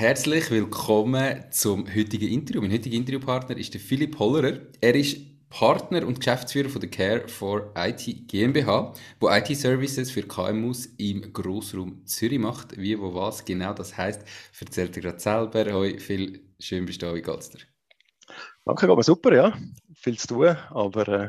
Herzlich willkommen zum heutigen Interview. Mein heutiger Interviewpartner ist der Philipp Hollerer. Er ist Partner und Geschäftsführer von der Care for IT GmbH, wo IT-Services für KMUs im Grossraum Zürich macht. Wie, wo, was genau das heißt, erzählt er gerade selber. Hoi, viel schön bist du da. Wie geht's dir? Danke, mir super, ja. Viel zu tun, aber äh,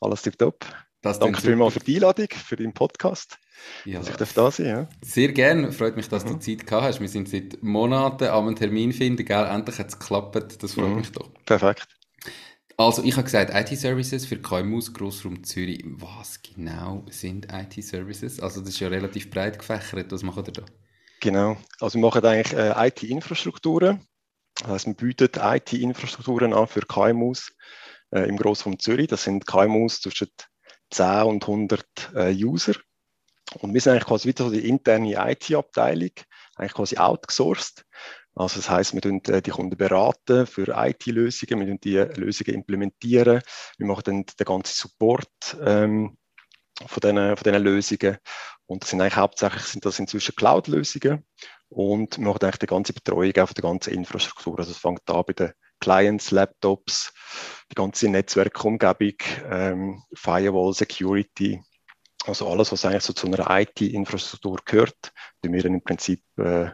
alles tipptopp. Danke vielmals für die Einladung, für deinen Podcast. Ja. Dass ich da sein ja. Sehr gerne. Freut mich, dass mhm. du Zeit gehabt hast. Wir sind seit Monaten am Termin finden. Gell? Endlich hat es geklappt. Das freut mhm. mich doch. Perfekt. Also, ich habe gesagt, IT-Services für KMUs Grossraum Zürich. Was genau sind IT-Services? Also, das ist ja relativ breit gefächert. Was macht ihr da? Genau. Also, wir machen eigentlich äh, IT-Infrastrukturen. Das heißt, wir bieten IT-Infrastrukturen an für KMUs äh, im Grossraum Zürich. Das sind KMUs zwischen 10 und 100 äh, User. Und wir sind eigentlich quasi wieder so die interne IT-Abteilung, eigentlich quasi outgesourced. Also das heißt, wir tun äh, die Kunden beraten für IT-Lösungen, wir tun die Lösungen implementieren, wir machen dann den ganzen Support ähm, von diesen, von diesen Lösungen. Und das sind eigentlich hauptsächlich sind das inzwischen Cloud-Lösungen und wir machen eigentlich die ganze Betreuung auch von der ganzen Infrastruktur. Also es fängt an bei den Clients, Laptops, die ganze Netzwerkumgebung, ähm, Firewall, Security, also alles, was eigentlich so zu einer IT-Infrastruktur gehört, die wir dann im Prinzip äh,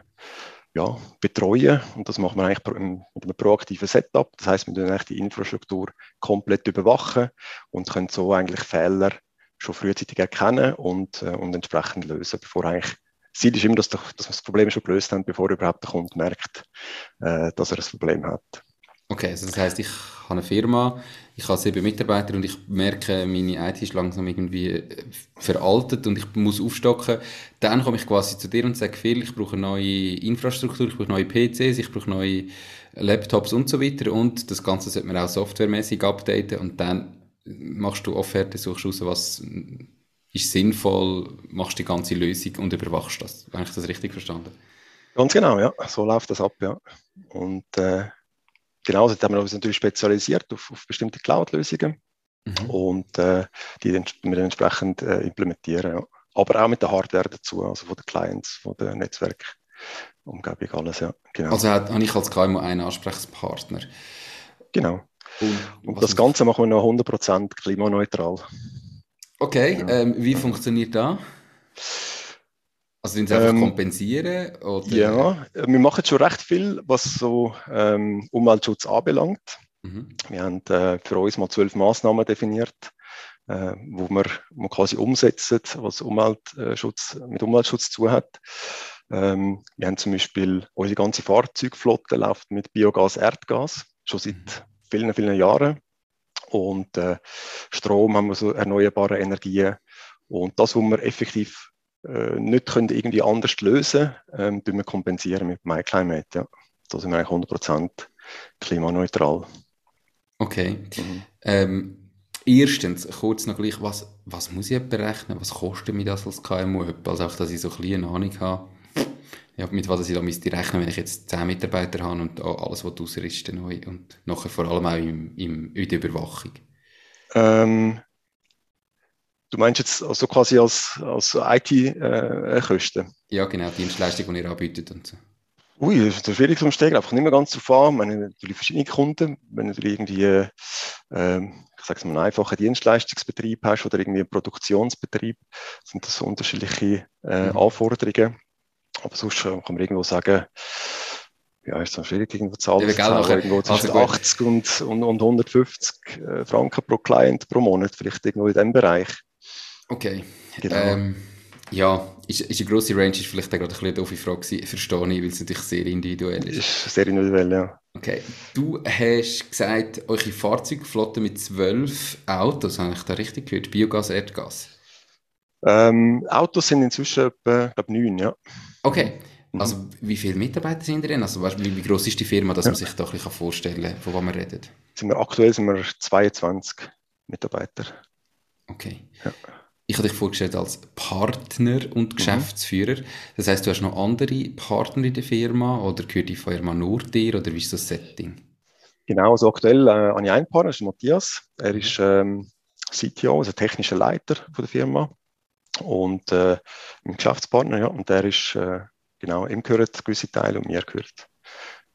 ja, betreuen. Und das machen wir eigentlich mit einem proaktiven Setup. Das heißt, wir können eigentlich die Infrastruktur komplett überwachen und können so eigentlich Fehler schon frühzeitig erkennen und, äh, und entsprechend lösen, bevor eigentlich Ziel ist immer, dass, dass wir das Problem schon gelöst haben, bevor überhaupt der Kunde merkt, äh, dass er ein Problem hat. Okay, also das heißt, ich habe eine Firma, ich habe sieben Mitarbeiter und ich merke, meine IT ist langsam irgendwie äh, veraltet und ich muss aufstocken. Dann komme ich quasi zu dir und sage, viel, ich brauche neue Infrastruktur, ich brauche neue PCs, ich brauche neue Laptops und so weiter und das Ganze sollte man auch softwaremäßig updaten und dann machst du Offerte, suchst raus, was ist sinnvoll, machst die ganze Lösung und überwachst das. Habe ich das richtig verstanden? Ganz genau, ja. So läuft das ab, ja. Und äh, genau, jetzt haben wir uns natürlich spezialisiert auf, auf bestimmte Cloud-Lösungen mhm. und äh, die wir dann entsprechend äh, implementieren. Ja. Aber auch mit der Hardware dazu, also von den Clients, von der Netzwerkumgebung, alles, ja. Genau. Also habe ich als KMU einen Ansprechpartner. Genau. Und, und das Ganze machen wir noch 100% klimaneutral. Okay, ja. ähm, wie funktioniert das? Also sind sie einfach ähm, kompensieren? Oder? Ja, wir machen schon recht viel, was so ähm, Umweltschutz anbelangt. Mhm. Wir haben äh, für uns mal zwölf Maßnahmen definiert, äh, wo, wir, wir quasi umsetzen, was Umweltschutz, mit Umweltschutz zu hat. Ähm, wir haben zum Beispiel, unsere ganze Fahrzeugflotte läuft mit Biogas, Erdgas, schon seit mhm. vielen, vielen Jahren. Und äh, Strom haben wir so erneuerbare Energien. Und das, was wir effektiv äh, nicht können irgendwie anders lösen können, ähm, wir kompensieren mit MyClimate. Ja. Da sind wir eigentlich 100% klimaneutral. Okay. Mhm. Ähm, erstens, kurz noch gleich, was, was muss ich berechnen? Was kostet mir das als KMU? Also auch, dass ich so ein eine Ahnung habe, ja, mit was ich da müsste rechnen, wenn ich jetzt 10 Mitarbeiter habe und alles, was ausrüsten neu und nachher vor allem auch im, im, in der Überwachung. Ähm, Du meinst jetzt also quasi als, als IT-Kosten? Äh, ja, genau, Dienstleistung, die ihr anbietet und so. Ui, das ist schwierig zum Steigen, einfach nicht mehr ganz zu an. Wir haben natürlich verschiedene Kunden. Wenn du irgendwie, äh, ich sage es mal, einen einfachen Dienstleistungsbetrieb hast oder irgendwie einen Produktionsbetrieb, sind das so unterschiedliche äh, mhm. Anforderungen. Aber sonst kann man irgendwo sagen, ja, ist dann schwierig, irgendwo Zahlen zu zahlen, irgendwo zwischen also 80 und, und, und 150 äh, Franken pro Client pro Monat, vielleicht irgendwo in diesem Bereich. Okay. Genau. Ähm, ja, ist, ist eine grosse Range, ist vielleicht auch gerade ein bisschen eine doofe Frage gewesen, verstehe ich, weil es natürlich sehr individuell ist. Ist sehr individuell, ja. Okay, du hast gesagt, eure Fahrzeugflotte mit zwölf Autos, habe ich da richtig gehört? Biogas, Erdgas? Ähm, Autos sind inzwischen etwa, glaube neun, ja. Okay. Mhm. Also, wie viele Mitarbeiter sind denn? Also, wie, wie groß ist die Firma, dass ja. man sich da ein bisschen vorstellen kann, von was man redet? Sind wir, aktuell sind wir 22 Mitarbeiter. Okay. Ja. Ich habe dich vorgestellt als Partner und mhm. Geschäftsführer. Das heißt, du hast noch andere Partner in der Firma oder gehört die Firma nur dir oder wie ist das Setting? Genau, also aktuell äh, habe ich einen Partner, das ist Matthias. Er ist ähm, CTO, also technischer Leiter von der Firma und äh, ein Geschäftspartner, ja, und der ist, äh, genau, ihm gehört gewisse Teile und mir gehört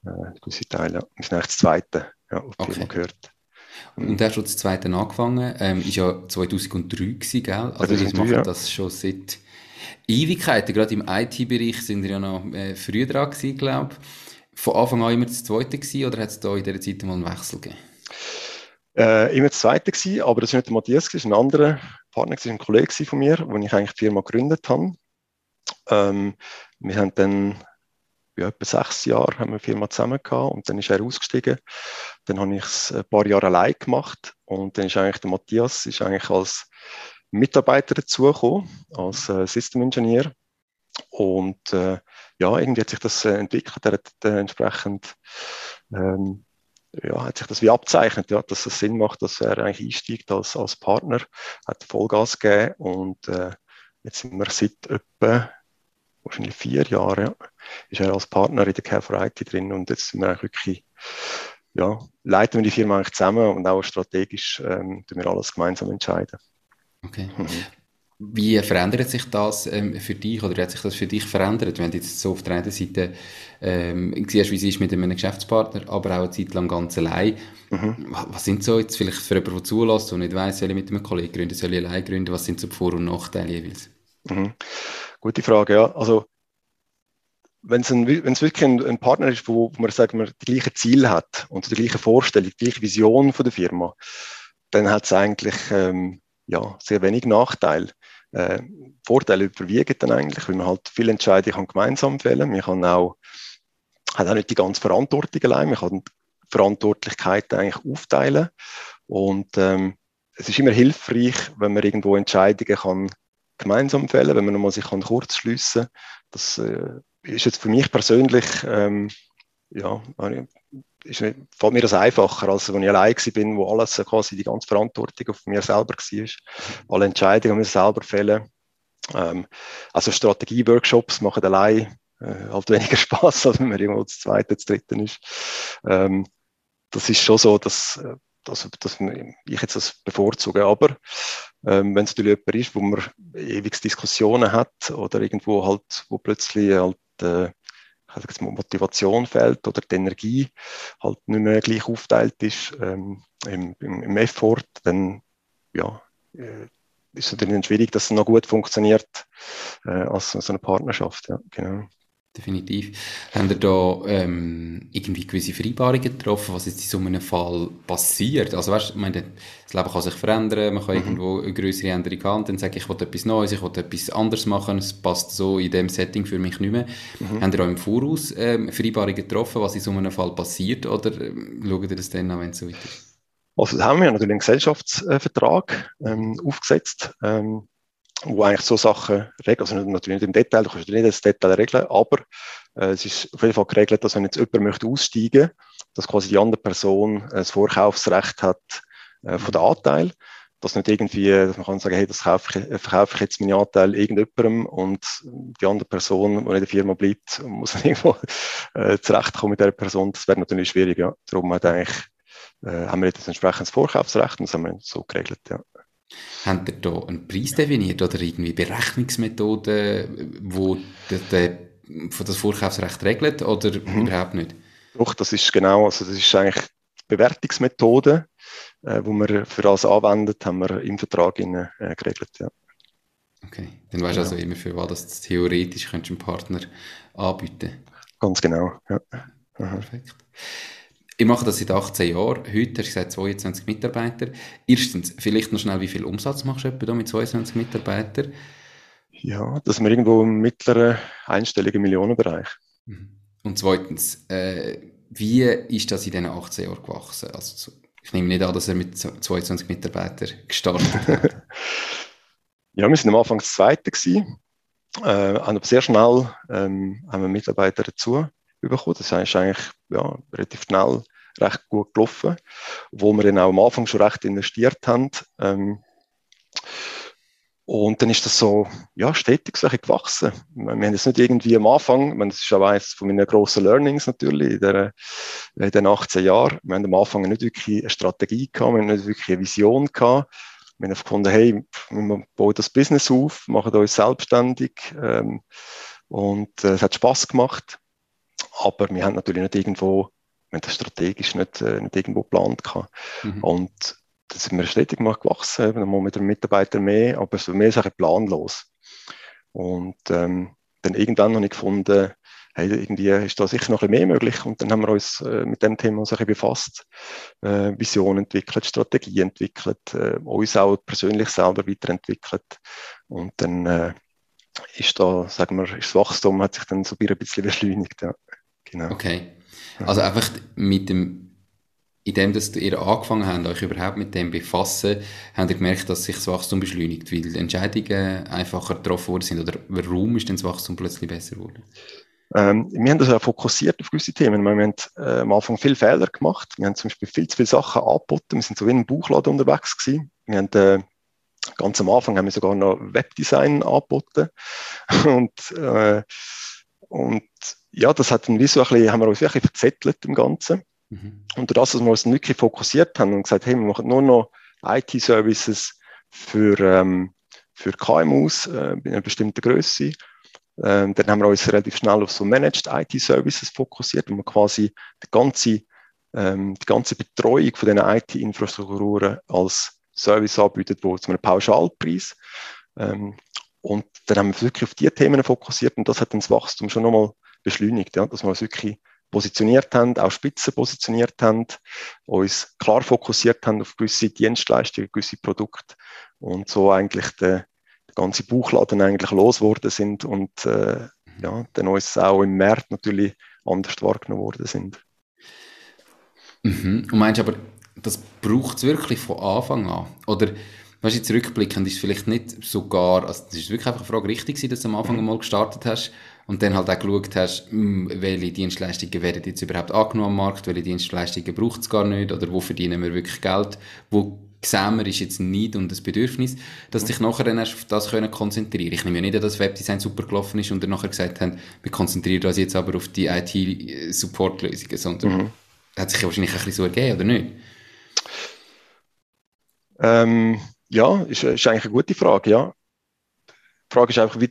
äh, gewisse Teile, ja. Wir sind eigentlich das Zweite, ja, auf die okay. Firma gehört. Und der hat schon das Zweite angefangen, ähm, ist ja 2003 gewesen, gell? Also wir machen ja. das schon seit Ewigkeiten, gerade im IT-Bereich sind wir ja noch äh, früher dran gewesen, glaube ich. Von Anfang an immer das Zweite gewesen, oder hat es da in dieser Zeit mal einen Wechsel gegeben? Äh, immer das Zweite gewesen, aber das war nicht der Matthias, das war ein anderer Partner, ein Kollege von mir, wo ich eigentlich die Firma gegründet habe. Ähm, wir haben dann ja, etwa sechs Jahre haben wir Firma zusammen gehabt und dann ist er ausgestiegen. Dann habe ich es ein paar Jahre allein gemacht und dann ist eigentlich der Matthias ist eigentlich als Mitarbeiter dazugekommen, als äh, System Engineer. Und äh, ja, irgendwie hat sich das äh, entwickelt. Er hat äh, entsprechend ähm, ja, hat sich das wie abzeichnet, ja, dass es Sinn macht, dass er eigentlich einsteigt als, als Partner, hat Vollgas gegeben und äh, jetzt sind wir seit etwa wahrscheinlich vier Jahren, ja, ist er als Partner in der Care for IT drin und jetzt sind wir eigentlich wirklich, ja, leiten wir die Firma eigentlich zusammen und auch strategisch ähm, tun wir alles gemeinsam entscheiden. Okay. Mhm. Wie verändert sich das ähm, für dich oder hat sich das für dich verändert, wenn du jetzt so auf der einen Seite ähm, siehst, wie es ist mit einem Geschäftspartner, aber auch eine Zeit lang ganz allein. Mhm. Was sind so jetzt vielleicht für jemanden, der zulässt und nicht weiss, soll ich mit einem Kollegen gründen, soll ich allein gründen, was sind so die Vor- und Nachteile jeweils? Mhm. Gute Frage, ja. Also wenn es, ein, wirklich ein, ein, Partner ist, wo, man sagen wir, die gleichen Ziele hat und die gleiche Vorstellung, die gleiche Vision von der Firma, dann hat es eigentlich ähm, ja, sehr wenig Nachteil. Äh, Vorteile überwiegen dann eigentlich, weil man halt viele Entscheidungen gemeinsam fällen. Man kann auch, hat auch nicht die ganze Verantwortung allein, man kann Verantwortlichkeiten eigentlich aufteilen. Und ähm, es ist immer hilfreich, wenn man irgendwo Entscheidungen kann gemeinsam fällen, wenn man nochmal sich kann kurz schliessen. Das äh, ist jetzt für mich persönlich ähm, ja, ist, fällt mir das einfacher, als wenn ich allein bin, wo alles quasi die ganze Verantwortung auf mir selber war. Alle Entscheidungen müssen selber fällen. Ähm, also Strategie-Workshops machen allein äh, halt weniger Spaß, als wenn man irgendwo das zweite, das dritte ist. Ähm, das ist schon so, dass, dass, dass ich jetzt das bevorzuge. Aber ähm, wenn es natürlich jemand ist, wo man ewig Diskussionen hat oder irgendwo halt, wo plötzlich halt äh, jetzt Motivation fehlt oder die Energie halt nicht mehr gleich aufteilt ist ähm, im, im, im, Effort, dann ja, äh, ist es natürlich schwierig, dass es noch gut funktioniert äh, als so eine Partnerschaft. Ja, genau. Definitiv. Haben ihr da ähm, irgendwie gewisse Vereinbarungen getroffen, was jetzt in so einem Fall passiert? Also weißt, ich meine, das Leben kann sich verändern, man kann mhm. irgendwo eine größere Änderung haben, dann sage ich, ich will etwas Neues, ich will etwas anderes machen, es passt so in dem Setting für mich nicht mehr. Mhm. Haben ihr auch im Voraus ähm, Vereinbarungen getroffen, was in so einem Fall passiert, oder ähm, schaut ihr das dann an, wenn es so weit ist? Also haben wir natürlich einen Gesellschaftsvertrag ähm, aufgesetzt. Ähm, wo eigentlich so Sachen regeln, also natürlich nicht im Detail, du kannst nicht das Detail regeln, aber äh, es ist auf jeden Fall geregelt, dass wenn jetzt jemand möchte aussteigen, dass quasi die andere Person äh, das Vorkaufsrecht hat äh, von der Anteil, dass nicht irgendwie, dass man kann sagen, hey, das kaufe ich, äh, verkaufe ich jetzt meinen Anteil irgendjemandem und die andere Person, die in der Firma bleibt, muss dann irgendwo äh, zurechtkommen mit der Person, das wäre natürlich schwierig, ja. Darum hat eigentlich, äh, haben wir jetzt ein entsprechendes Vorkaufsrecht und das haben wir so geregelt, ja. Habt ihr da einen Preis definiert oder irgendwie Berechnungsmethoden, wo der, das Vorkaufsrecht regelt oder mhm. überhaupt nicht? Doch, das ist genau, also das ist eigentlich die Bewertungsmethode, äh, wo wir für alles anwendet, haben wir im Vertrag in, äh, geregelt, ja. Okay, dann weißt du also immer, für was das theoretisch könntest du einem Partner anbieten. Ganz genau, ja. Perfekt. Ich mache das seit 18 Jahren. Heute hast du gesagt 22 Mitarbeiter. Erstens, vielleicht noch schnell, wie viel Umsatz machst du etwa mit 22 Mitarbeitern? Ja, das sind wir irgendwo im mittleren einstelligen Millionenbereich. Mhm. Und zweitens, äh, wie ist das in diesen 18 Jahren gewachsen? Also, ich nehme nicht an, dass er mit 22 Mitarbeitern gestartet hat. ja, wir sind am Anfang das Zweite gewesen. äh, aber sehr schnell ähm, haben wir Mitarbeiter dazu bekommen. Das ist eigentlich ja, relativ schnell recht gut gelaufen, wo wir dann auch am Anfang schon recht investiert haben. Ähm, und dann ist das so, ja, stetig so gewachsen. Wir haben jetzt nicht irgendwie am Anfang, meine, das ist auch eines von meinen grossen Learnings natürlich in, der, in den 18 Jahren. Wir haben am Anfang nicht wirklich eine Strategie gehabt, wir haben nicht wirklich eine Vision gehabt. Wir haben gefunden, hey, wir bauen das Business auf, machen uns selbstständig, ähm, und äh, es hat Spaß gemacht. Aber wir haben natürlich nicht irgendwo, wir haben das strategisch nicht, äh, nicht irgendwo geplant gehabt. Mhm. Und da sind wir stetig mal gewachsen, dann mal mit einem Mitarbeiter mehr, aber so mehr Sachen planlos. Und ähm, dann irgendwann habe ich gefunden, hey, irgendwie ist da sicher noch ein bisschen mehr möglich. Und dann haben wir uns äh, mit dem Thema so ein befasst, äh, Vision entwickelt, Strategie entwickelt, äh, uns auch persönlich selber weiterentwickelt. Und dann äh, ist da, sagen wir, ist das Wachstum hat sich dann so ein bisschen beschleunigt. Ja. Genau. Okay. Also einfach mit dem in dem, dass ihr angefangen habt, euch überhaupt mit dem befassen, habt ihr gemerkt, dass sich das Wachstum beschleunigt, weil Entscheidungen einfacher getroffen worden sind? Oder warum ist denn das Wachstum plötzlich besser geworden? Ähm, wir haben das auch fokussiert auf gewisse Themen. Wir haben äh, am Anfang viele Fehler gemacht. Wir haben zum Beispiel viel zu viele Sachen angeboten. Wir sind so wie in einem Buchladen unterwegs gewesen. Wir haben, äh, ganz am Anfang haben wir sogar noch Webdesign angeboten. und, äh, und ja, das hat dann wie so ein bisschen, haben wir uns wirklich verzettelt im Ganzen. Mhm. Und das, dass wir uns wirklich fokussiert haben und gesagt, hey, wir machen nur noch IT-Services für, ähm, für KMUs äh, in einer bestimmten Größe. Ähm, dann haben wir uns relativ schnell auf so Managed IT-Services fokussiert, wo wir quasi die ganze, ähm, die ganze Betreuung von diesen IT-Infrastrukturen als Service anbieten, wo zu einem Pauschalpreis. Ähm, und dann haben wir wirklich auf diese Themen fokussiert und das hat dann das Wachstum schon nochmal beschleunigt, ja, dass wir uns wirklich positioniert haben, auch Spitzen positioniert haben, uns klar fokussiert haben auf gewisse Dienstleistungen, gewisse Produkte und so eigentlich der, der ganze Buchladen eigentlich losgeworden sind und äh, ja, dann uns auch im März natürlich anders wahrgenommen worden sind. Mhm. Und meinst aber, das braucht es wirklich von Anfang an? Oder weißt du, zurückblickend ist es vielleicht nicht sogar, also das ist wirklich einfach eine Frage richtig dass du am Anfang einmal gestartet hast und dann halt auch geschaut hast, hm, welche Dienstleistungen werden jetzt überhaupt angenommen am Markt, welche Dienstleistungen braucht es gar nicht oder wo verdienen wir wirklich Geld, wo sehen wir, ist jetzt ein Need und ein Bedürfnis, dass dich nachher dann erst auf das können konzentrieren Ich nehme ja nicht an, dass Webdesign super gelaufen ist und dann nachher gesagt haben, wir konzentrieren uns jetzt aber auf die IT-Support-Lösungen, sondern mhm. hat sich ja wahrscheinlich ein bisschen so ergeben, oder nicht? Ähm, ja, ist, ist eigentlich eine gute Frage, ja. Die Frage ist einfach, wie,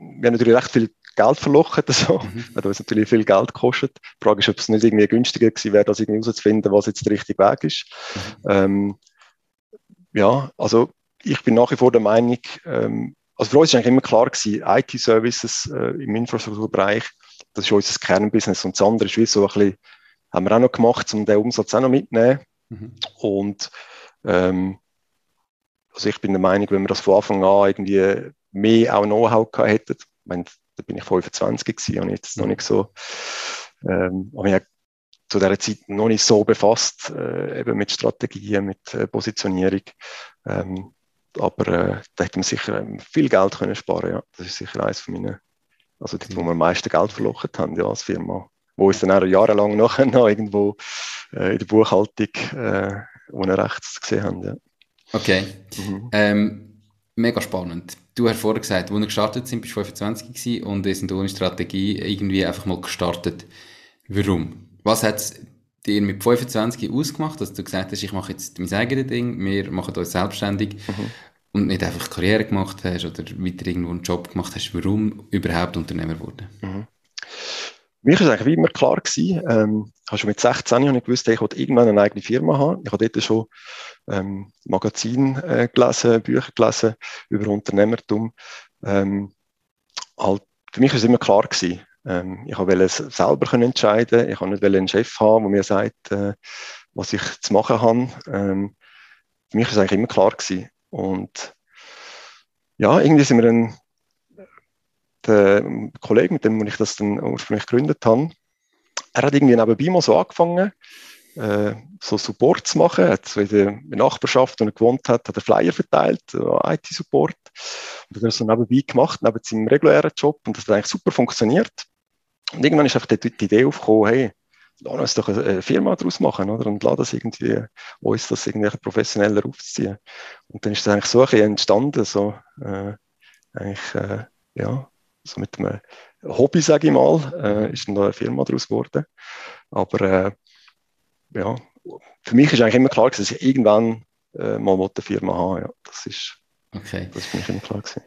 wir haben natürlich recht viel Geld verlochen, so, mhm. weil natürlich viel Geld kostet. Die Frage ist, ob es nicht irgendwie günstiger gewesen wäre, das irgendwie herauszufinden, was jetzt der richtige Weg ist. Mhm. Ähm, ja, also ich bin nach wie vor der Meinung, ähm, also für uns ist eigentlich immer klar gewesen, IT-Services äh, im Infrastrukturbereich, das ist unser Kernbusiness und das andere ist wie so ein bisschen, haben wir auch noch gemacht, um den Umsatz auch noch mitzunehmen. Mhm. Und ähm, also ich bin der Meinung, wenn wir das von Anfang an irgendwie mehr auch Know-how gehabt hätten, meine, da bin ich 25 gewesen und jetzt noch nicht so, ähm, habe mich zu dieser Zeit noch nicht so befasst, äh, eben mit Strategien, mit äh, Positionierung. Ähm, aber äh, da hätte man sicher ähm, viel Geld können sparen ja. Das ist sicher eines von meinen, also die, wo wir am meisten Geld verloren haben, ja, als Firma. Wo uns dann auch jahrelang nachher noch irgendwo äh, in der Buchhaltung äh, ohne rechts gesehen haben, ja. Okay. Mhm. Ähm, mega spannend. Du hast vorher gesagt, als wir gestartet sind, bist du 25 gewesen und ihr sind ohne Strategie irgendwie einfach mal gestartet. Warum? Was hat es dir mit 25 ausgemacht, dass du gesagt hast, ich mache jetzt mein eigenes Ding, wir machen uns selbstständig mhm. und nicht einfach Karriere gemacht hast oder weiter irgendwo einen Job gemacht hast? Warum überhaupt Unternehmer geworden? Mhm. Mir war eigentlich wie immer klar gewesen, ähm, ich habe schon mit 16 habe ich gewusst, ich wollte irgendwann eine eigene Firma haben. Ich habe dort schon ähm, Magazin äh, gelesen, Bücher gelesen über Unternehmertum. Ähm, halt, für mich war es immer klar gewesen, ähm, ich wollte selber können entscheiden. Ich wollte nicht einen Chef haben, der mir sagt, äh, was ich zu machen habe. Ähm, für mich war es eigentlich immer klar gewesen. Und ja, irgendwie sind wir dann der Kollege, mit dem ich das dann ursprünglich gegründet habe, er hat irgendwie nebenbei mal so angefangen, äh, so Support zu machen. Er hat so in der Nachbarschaft, wo er gewohnt hat, hat er Flyer verteilt, äh, IT-Support. Und das hat er so nebenbei gemacht, neben seinem regulären Job. Und das hat eigentlich super funktioniert. Und irgendwann ist einfach die, Idee aufgekommen, hey, lass uns doch eine Firma daraus machen, oder? Und lass das irgendwie, uns das irgendwie professioneller aufziehen. Und dann ist das eigentlich so ein entstanden, so, äh, eigentlich, äh, ja, so mit einem Hobby, sage ich mal, äh, ist dann da eine Firma daraus geworden. Aber, äh, ja, für mich ist eigentlich immer klar dass ich irgendwann äh, mal eine Firma haben ja. Das ist, okay. das ist für mich immer klar gewesen.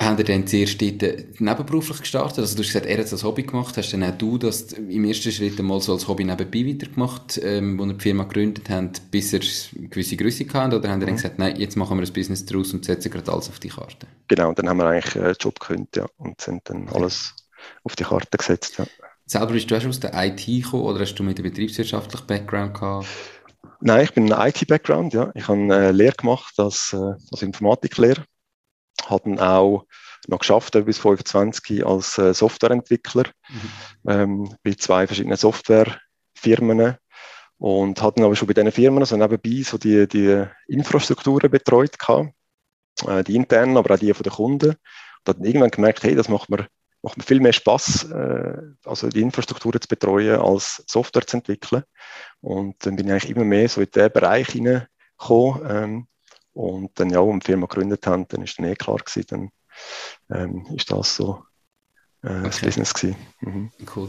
Haben ihr dann zuerst dort nebenberuflich gestartet? Also du hast gesagt, er hat es als Hobby gemacht. Hast dann auch du das im ersten Schritt mal so als Hobby nebenbei weitergemacht, ähm, wo ihr die Firma gegründet habt, bis ihr eine gewisse Größe hatten? Oder haben ihr mhm. dann gesagt, nein, jetzt machen wir ein Business daraus und setzen gerade alles auf die Karte? Genau, dann haben wir eigentlich einen Job gekündigt ja, und sind dann alles auf die Karte gesetzt. Ja. Selber bist du auch aus der IT gekommen oder hast du mit einem betriebswirtschaftlichen Background gehabt? Nein, ich bin ein IT-Background, ja. Ich habe eine Lehre gemacht als, äh, als Informatiklehrer. Habe dann auch noch geschafft bis 25 als äh, Softwareentwickler mhm. ähm, bei zwei verschiedenen Softwarefirmen und hatten aber schon bei diesen Firmen so nebenbei so die, die Infrastrukturen betreut gehabt, äh, die internen, aber auch die von den Kunden. Und dann irgendwann gemerkt, hey, das macht mir macht mir viel mehr Spaß, äh, also die Infrastruktur zu betreuen, als Software zu entwickeln. Und dann bin ich eigentlich immer mehr so in diesen Bereich hineingekommen. Ähm, und dann ja, als die Firma gegründet haben, dann ist dann eh klar gewesen, dann ähm, ist das so äh, okay. das Business gewesen. Mhm. Cool.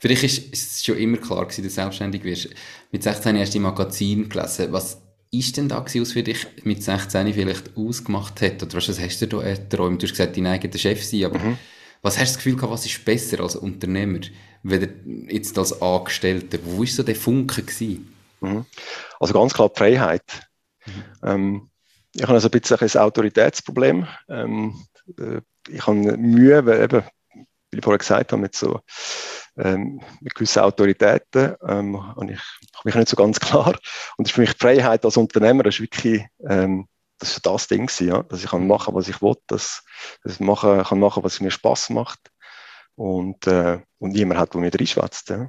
Für dich ist, ist es schon immer klar gewesen, dass du selbstständig wirst. Mit 16 hast du im Magazin gelesen. Was ist denn da gewesen, was für dich mit 16 vielleicht ausgemacht hat? Oder was hast du da erträumt? Du hast gesagt, dein eigener Chef sein, aber mhm. Was hast du das Gefühl gehabt, was ist besser als Unternehmer, weder jetzt als Angestellter? Wo war so der Funke gewesen? Mhm. Also ganz klar die Freiheit. Mhm. Ähm, ich habe also ein bisschen ein Autoritätsproblem. Ähm, äh, ich habe Mühe, weil eben, wie ich vorher gesagt habe, mit so ähm, mit gewissen Autoritäten ähm, und ich, ich bin nicht so ganz klar. Und das ist für mich die Freiheit als Unternehmer, das ist wirklich ähm, das ist das Ding ja, dass ich kann machen, was ich will, dass, dass ich machen, kann machen, was mir Spaß macht und, äh, und niemand hat, der mir reinschwätzt. Ja.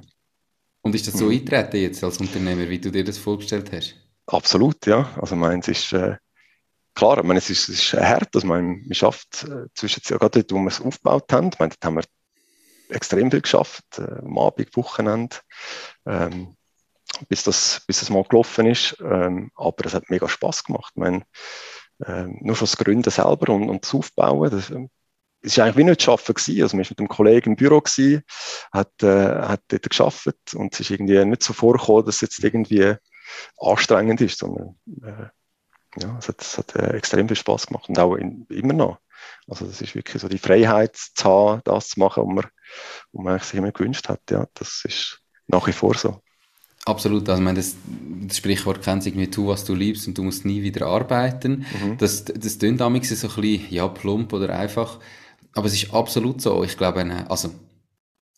Und ist das so mhm. eintreten jetzt als Unternehmer, wie du dir das vorgestellt hast? Absolut, ja. Also meins ist äh, klar, ich meine, es ist, es ist hart, dass man, man schafft äh, zwischen, gerade dort, wo wir es aufgebaut haben, ich meine, dort haben wir extrem viel geschafft, äh, am Abend, Wochenende. Ähm, bis das, bis das mal gelaufen ist. Ähm, aber es hat mega Spaß gemacht. Ich meine, äh, nur schon das Gründen selber und, und das Aufbauen, das, ähm, es war eigentlich wie nicht zu arbeiten. Also, man war mit einem Kollegen im Büro gewesen, hat, äh, hat dort geschafft und es ist irgendwie nicht so vorgekommen, dass es jetzt irgendwie anstrengend ist, sondern, äh, ja, es hat, es hat äh, extrem viel Spaß gemacht und auch in, immer noch. Also, das ist wirklich so die Freiheit zu haben, das zu machen, was man, was man sich immer gewünscht hat. Ja, das ist nach wie vor so. Absolut, also ich meine, das, das Sprichwort kennt sich irgendwie, tu, was du liebst und du musst nie wieder arbeiten. Mhm. Das, das klingt damals so ein bisschen, ja, plump oder einfach, aber es ist absolut so. Ich glaube, also,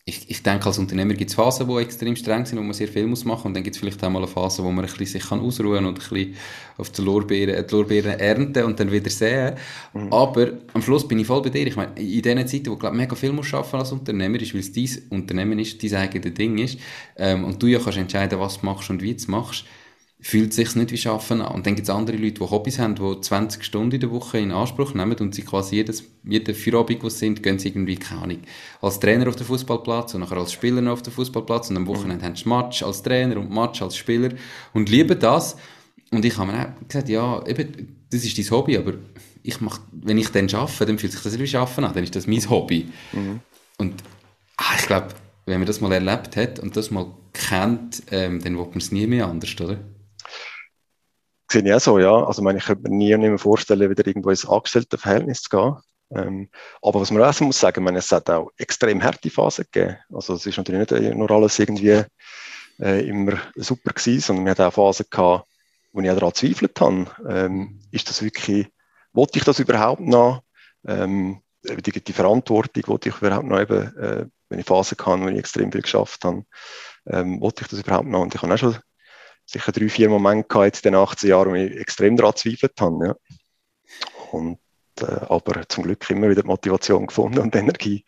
ich, ich denke, als Unternehmer gibt es Phasen, die extrem streng sind, wo man sehr viel muss machen und dann gibt es vielleicht auch mal eine Phase, wo man ein bisschen sich kann ausruhen und ein bisschen auf die Lorbeeren, die Lorbeeren ernten und dann wieder sehen. Mhm. Aber am Schluss bin ich voll bei dir. Ich meine, in diesen Zeiten, wo du mega viel musst arbeiten als Unternehmer, ist, weil es dein Unternehmen ist, dein eigenes Ding ist ähm, und du ja kannst entscheiden, was du machst und wie du es machst, fühlt sich nicht wie Schaffen an. Und dann gibt es andere Leute, die Hobbys haben, die 20 Stunden in der Woche in Anspruch nehmen und sie quasi jedes, jeden Feierabend, wo sie sind, gehen sie irgendwie, keine Ahnung, als Trainer auf den Fußballplatz und nachher als Spieler auf den Fußballplatz und am Wochenende mhm. haben sie Match als Trainer und Match als Spieler und lieben das. Und ich habe mir auch gesagt, ja, eben, das ist dein Hobby, aber ich mach, wenn ich dann arbeite, dann fühlt sich das wie Schaffen an, dann ist das mein Hobby. Mhm. Und ah, ich glaube, wenn man das mal erlebt hat und das mal kennt, ähm, dann will man es nie mehr anders, oder? Sehe ich auch so, ja. Also, ich, meine, ich könnte mir nie und nimmer vorstellen, wieder irgendwo ins Angestelltenverhältnis zu gehen. Ähm, aber was man auch muss sagen, meine, es hat auch extrem harte Phasen gegeben. Also, es ist natürlich nicht nur alles irgendwie äh, immer super gewesen, sondern wir hatten auch Phasen gehabt, wo ich auch daran zweifelt habe. Ähm, ist das wirklich, wollte ich das überhaupt noch? Ähm, die, die Verantwortung wollte ich überhaupt noch eben, äh, wenn ich Phasen hatte, wo ich extrem viel geschafft habe, ähm, wollte ich das überhaupt noch? Und ich habe auch schon sicher drei, vier Momente gehabt in den 18 Jahren, wo ich extrem daran zweifelt habe. Ja. Und, äh, aber zum Glück immer wieder Motivation gefunden und Energie,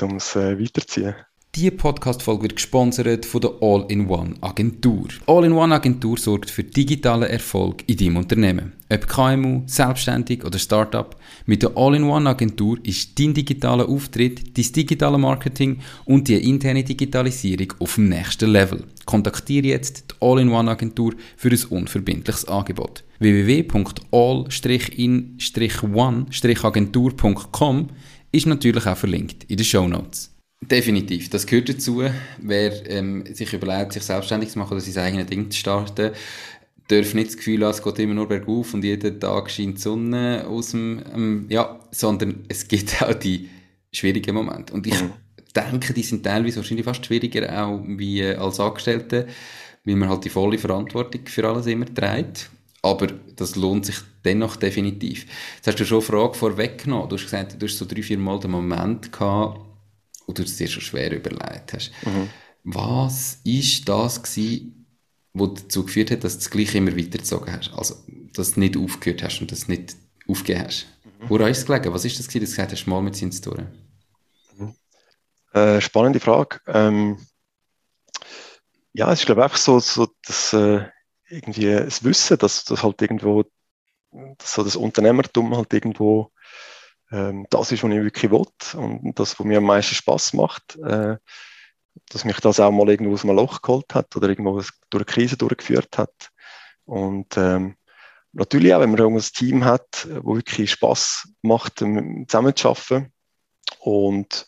um es äh, weiterzuziehen. Diese Podcast-Folge wird gesponsert von der All-in-One-Agentur. All-in-One-Agentur sorgt für digitalen Erfolg in deinem Unternehmen. Ob KMU, selbstständig oder Startup, mit der All-in-One-Agentur ist dein digitaler Auftritt, dein digitale Marketing und die interne Digitalisierung auf dem nächsten Level. Kontaktiere jetzt die All-in-One-Agentur für ein unverbindliches Angebot. www.all-one-agentur.com ist natürlich auch verlinkt in den Show Notes. Definitiv, das gehört dazu. Wer ähm, sich überlegt, sich selbstständig zu machen oder sein eigenes Ding zu starten, darf nicht das Gefühl haben, es geht immer nur bergauf und jeden Tag scheint die Sonne aus dem, ähm, ja, sondern es gibt auch die schwierigen Momente. Und ich mhm. denke, die sind teilweise wahrscheinlich fast schwieriger auch wie äh, als Angestellte, weil man halt die volle Verantwortung für alles immer trägt. Aber das lohnt sich dennoch definitiv. Jetzt hast du schon eine Frage vorweggenommen. Du hast gesagt, du hast so drei, vier Mal den Moment gehabt, wo du es dir schon schwer überlegt hast. Mhm. Was ist das gewesen, was dazu geführt hat, dass du das Gleiche immer weitergezogen hast? Also, dass du nicht aufgehört hast und dass du nicht aufgegeben hast. Mhm. Woran ist es gelegen? Was ist das gewesen, dass du gesagt hast, mal mit Sinn zu tun? Mhm. Äh, spannende Frage. Ähm, ja, es ist glaube ich einfach so, so dass äh, irgendwie das Wissen, dass das halt irgendwo, dass so das Unternehmertum halt irgendwo ähm, das ist, was ich wirklich will und das, was mir am meisten Spaß macht, äh, dass mich das auch mal irgendwo aus einem Loch geholt hat oder irgendwo durch eine Krise durchgeführt hat. Und ähm, natürlich auch, wenn man ein Team hat, wo wirklich Spaß macht, ähm, zusammen zu arbeiten und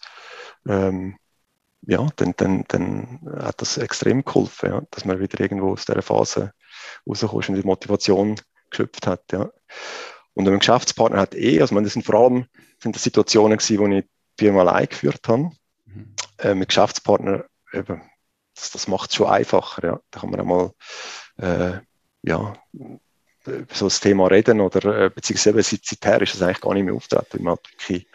ähm, ja, dann, dann, dann hat das extrem geholfen, ja, dass man wieder irgendwo aus dieser Phase rauskommt und die Motivation geschöpft hat. Ja. Und ein Geschäftspartner hat eh, also das sind vor allem sind das Situationen gewesen, wo ich die Firma allein geführt habe. Mhm. Äh, mit Geschäftspartner eben, das, das macht es schon einfacher. Ja. Da kann man einmal äh, ja, über so das Thema reden oder äh, beziehungsweise seither ist das eigentlich gar nicht mehr auftreten, weil man halt wirklich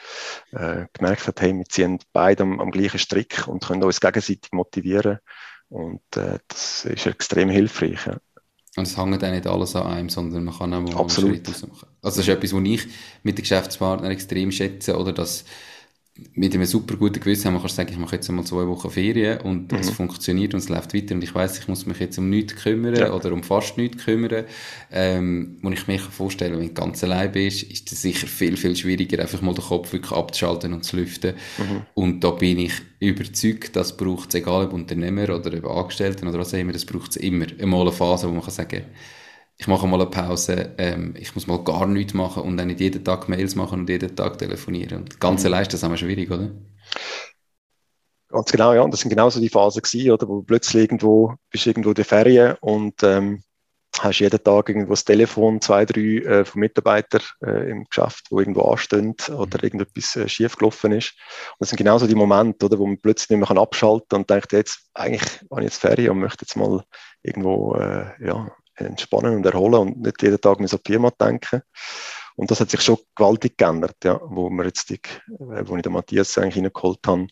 äh, gemerkt hat, hey, wir ziehen beide am, am, gleichen Strick und können uns gegenseitig motivieren und äh, das ist extrem hilfreich. Ja. Und es hängt auch nicht alles an einem, sondern man kann auch mal Absolut. einen Schritt ausmachen. Also das ist etwas, was ich mit den Geschäftspartnern extrem schätze, oder dass mit einem super guten Gewissen man kann sagen, ich mache jetzt einmal zwei Wochen Ferien und mhm. es funktioniert und es läuft weiter und ich weiß, ich muss mich jetzt um nichts kümmern ja. oder um fast nichts kümmern. Ähm, wo ich mir vorstellen kann, wenn du ganz allein bist, ist es sicher viel, viel schwieriger, einfach mal den Kopf wirklich abzuschalten und zu lüften. Mhm. Und da bin ich überzeugt, das braucht es, egal ob Unternehmer oder ob Angestellten oder was auch immer, das braucht es immer. Einmal eine Phase, wo man kann sagen ich mache mal eine Pause, ähm, ich muss mal gar nichts machen und dann nicht jeden Tag Mails machen und jeden Tag telefonieren. Und ganz mhm. allein ist das immer schwierig, oder? Ganz genau, ja. Und das sind genauso die Phasen gewesen, oder? Wo plötzlich irgendwo, bist irgendwo in der Ferien und, ähm, hast jeden Tag irgendwo das Telefon, zwei, drei äh, von Mitarbeitern äh, im Geschäft, wo irgendwo anstehen oder mhm. irgendetwas äh, schief gelaufen ist. Und das sind genauso die Momente, oder, wo man plötzlich nicht mehr abschalten kann und denkt, jetzt, eigentlich habe ich jetzt Ferien und möchte jetzt mal irgendwo, äh, ja, entspannen und erholen und nicht jeden Tag mehr so Firma denken. Und das hat sich schon gewaltig geändert, ja, wo wir jetzt die, äh, wo ich den Matthias eigentlich reingeholt habe.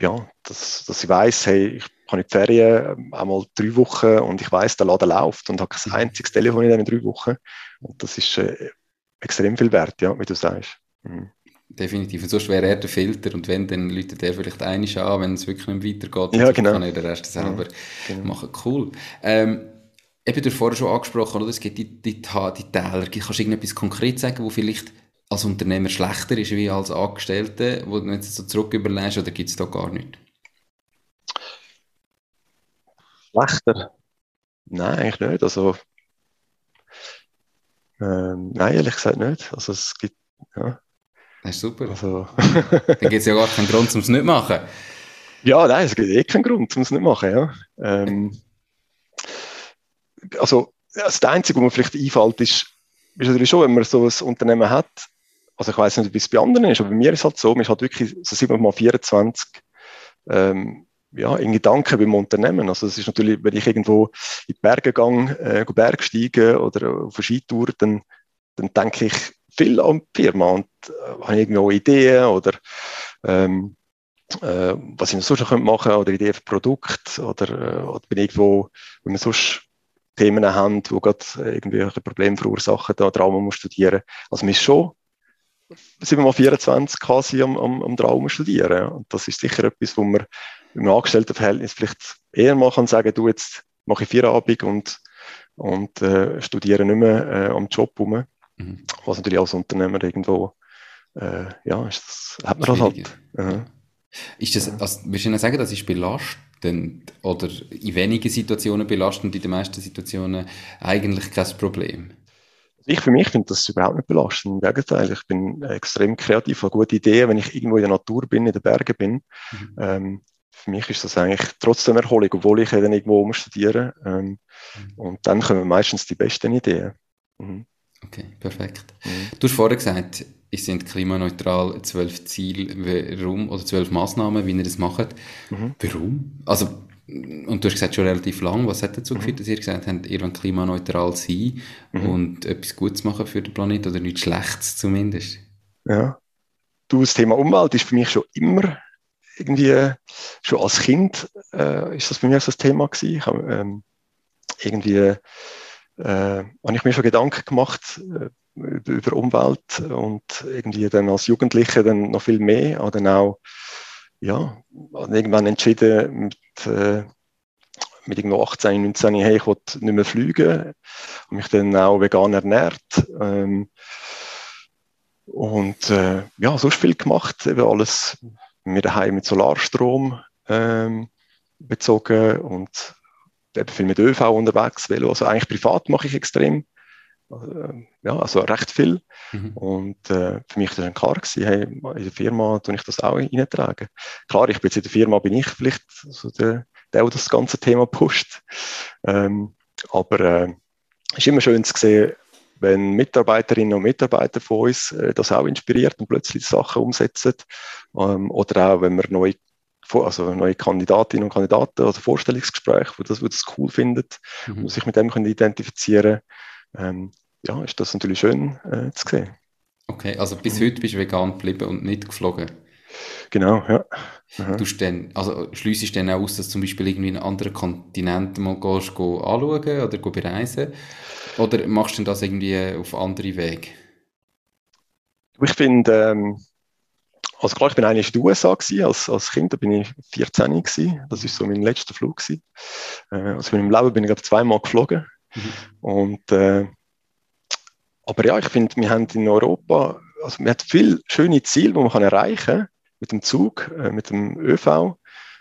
Ja, dass, dass ich weiß, hey, ich habe in die Ferien äh, einmal drei Wochen und ich weiß, der Laden läuft und habe kein mhm. einziges Telefon in diesen drei Wochen. Und das ist äh, extrem viel wert, ja, wie du sagst. Mhm. Definitiv. Und sonst wäre er der Filter und wenn, dann läutet er vielleicht einiges an, wenn es wirklich nicht weitergeht. Ja, genau. kann er den Rest selber ja, genau. machen. Cool. Ähm, eben du vorher schon angesprochen, oder? es gibt die, die, die Täler. Kannst du irgendetwas konkret sagen, wo vielleicht als Unternehmer schlechter ist wie als Angestellte, wo du jetzt so zurück überlegst, oder gibt es da gar nichts? Schlechter? Nein, eigentlich nicht. Also, ähm, nein, ehrlich gesagt nicht. Also es gibt, ja. Das ist super. Also. Dann gibt es ja gar keinen Grund, um es nicht zu machen. Ja, nein, es gibt eh keinen Grund, um es nicht zu machen. Ja. Ähm, also, das Einzige, was mir vielleicht einfällt, ist, ist natürlich schon, wenn man so ein Unternehmen hat, also ich weiß nicht, wie es bei anderen ist, aber bei mir ist es halt so, man ist halt wirklich so 7 mal 24 ähm, ja, in Gedanken beim Unternehmen. Also es ist natürlich, wenn ich irgendwo in die Berge gehe, äh, Bergsteigen oder auf eine Skitour, dann, dann denke ich viel an die Firma und äh, habe irgendwo Ideen oder ähm, äh, was ich sonst noch machen könnte oder Ideen für Produkte oder, äh, oder bin irgendwo, wenn man sonst Themen haben, die gerade irgendwie ein Problem verursachen, da Drama muss studieren. Also man ist schon 7 x 24 quasi am, am, am Traum studieren. Und das ist sicher etwas, wo man im Angestelltenverhältnis vielleicht eher mal kann sagen, du, jetzt mache ich Feierabend und, und äh, studiere nicht mehr äh, am Job rum. Mhm. Was natürlich als Unternehmer irgendwo, äh, ja, ist das, hat man das halt. Ist das, also, würdest du sagen, das ist belastend oder in wenigen Situationen belastend, in den meisten Situationen eigentlich kein Problem? Ich für mich finde das überhaupt nicht belastend. Im Gegenteil, ich bin extrem kreativ, habe gute Ideen, wenn ich irgendwo in der Natur bin, in den Bergen bin. Mhm. Ähm, für mich ist das eigentlich trotzdem Erholung, obwohl ich dann irgendwo umstudiere. Ähm, mhm. Und dann kommen meistens die besten Ideen. Mhm. Okay, perfekt. Mhm. Du hast vorher gesagt, es sind klimaneutral zwölf Ziele, warum, oder zwölf Massnahmen, wie ihr das macht. Mhm. Warum? Also, und du hast gesagt, schon relativ lang. Was hat dazu mhm. geführt, dass ihr gesagt habt, ihr wollt klimaneutral sein mhm. und etwas Gutes machen für den Planeten oder nichts Schlechtes zumindest? Ja. Du, das Thema Umwelt ist für mich schon immer irgendwie, schon als Kind äh, ist das bei mir so ein Thema gewesen. Ich habe, ähm, irgendwie äh, habe ich mir schon Gedanken gemacht äh, über, Umwelt und irgendwie dann als Jugendlicher dann noch viel mehr, aber dann auch ja, irgendwann entschieden mit, äh, mit irgendwo 18, 19, hey, ich will nicht mehr fliegen, habe mich dann auch vegan ernährt. Ähm, und äh, ja, so viel gemacht, eben alles mir daheim mit Solarstrom ähm, bezogen und eben viel mit ÖV unterwegs, Velo, also eigentlich privat mache ich extrem ja, also recht viel. Mhm. Und äh, für mich war dann klar gewesen, hey, in der Firma tue ich das auch reintragen. Klar, ich bin jetzt in der Firma, bin ich vielleicht so der, der, der das ganze Thema pusht. Ähm, aber äh, es ist immer schön zu sehen, wenn Mitarbeiterinnen und Mitarbeiter von uns äh, das auch inspiriert und plötzlich Sachen umsetzen. Ähm, oder auch, wenn wir neue, also neue Kandidatinnen und Kandidaten, also Vorstellungsgespräche, wo das, wo das cool findet, mhm. wo sich mit dem können identifizieren ähm, ja, ist das natürlich schön äh, zu sehen. Okay, also bis mhm. heute bist du vegan geblieben und nicht geflogen? Genau, ja. Du dann, also schließt dann auch aus, dass du zum Beispiel irgendwie einen anderen Kontinent mal gehst, go anschauen oder go bereisen? Oder machst du das irgendwie auf andere Wege? Ich finde, ähm, also klar, ich bin eigentlich in den USA gewesen, als, als Kind, da bin ich 14 gewesen. Das ist so mein letzter Flug gewesen. Äh, also in meinem Leben bin ich glaube zweimal geflogen. Mhm. Und, äh, aber ja, ich finde, wir haben in Europa, also wir haben viele schöne Ziele, die man kann erreichen kann, mit dem Zug, äh, mit dem ÖV,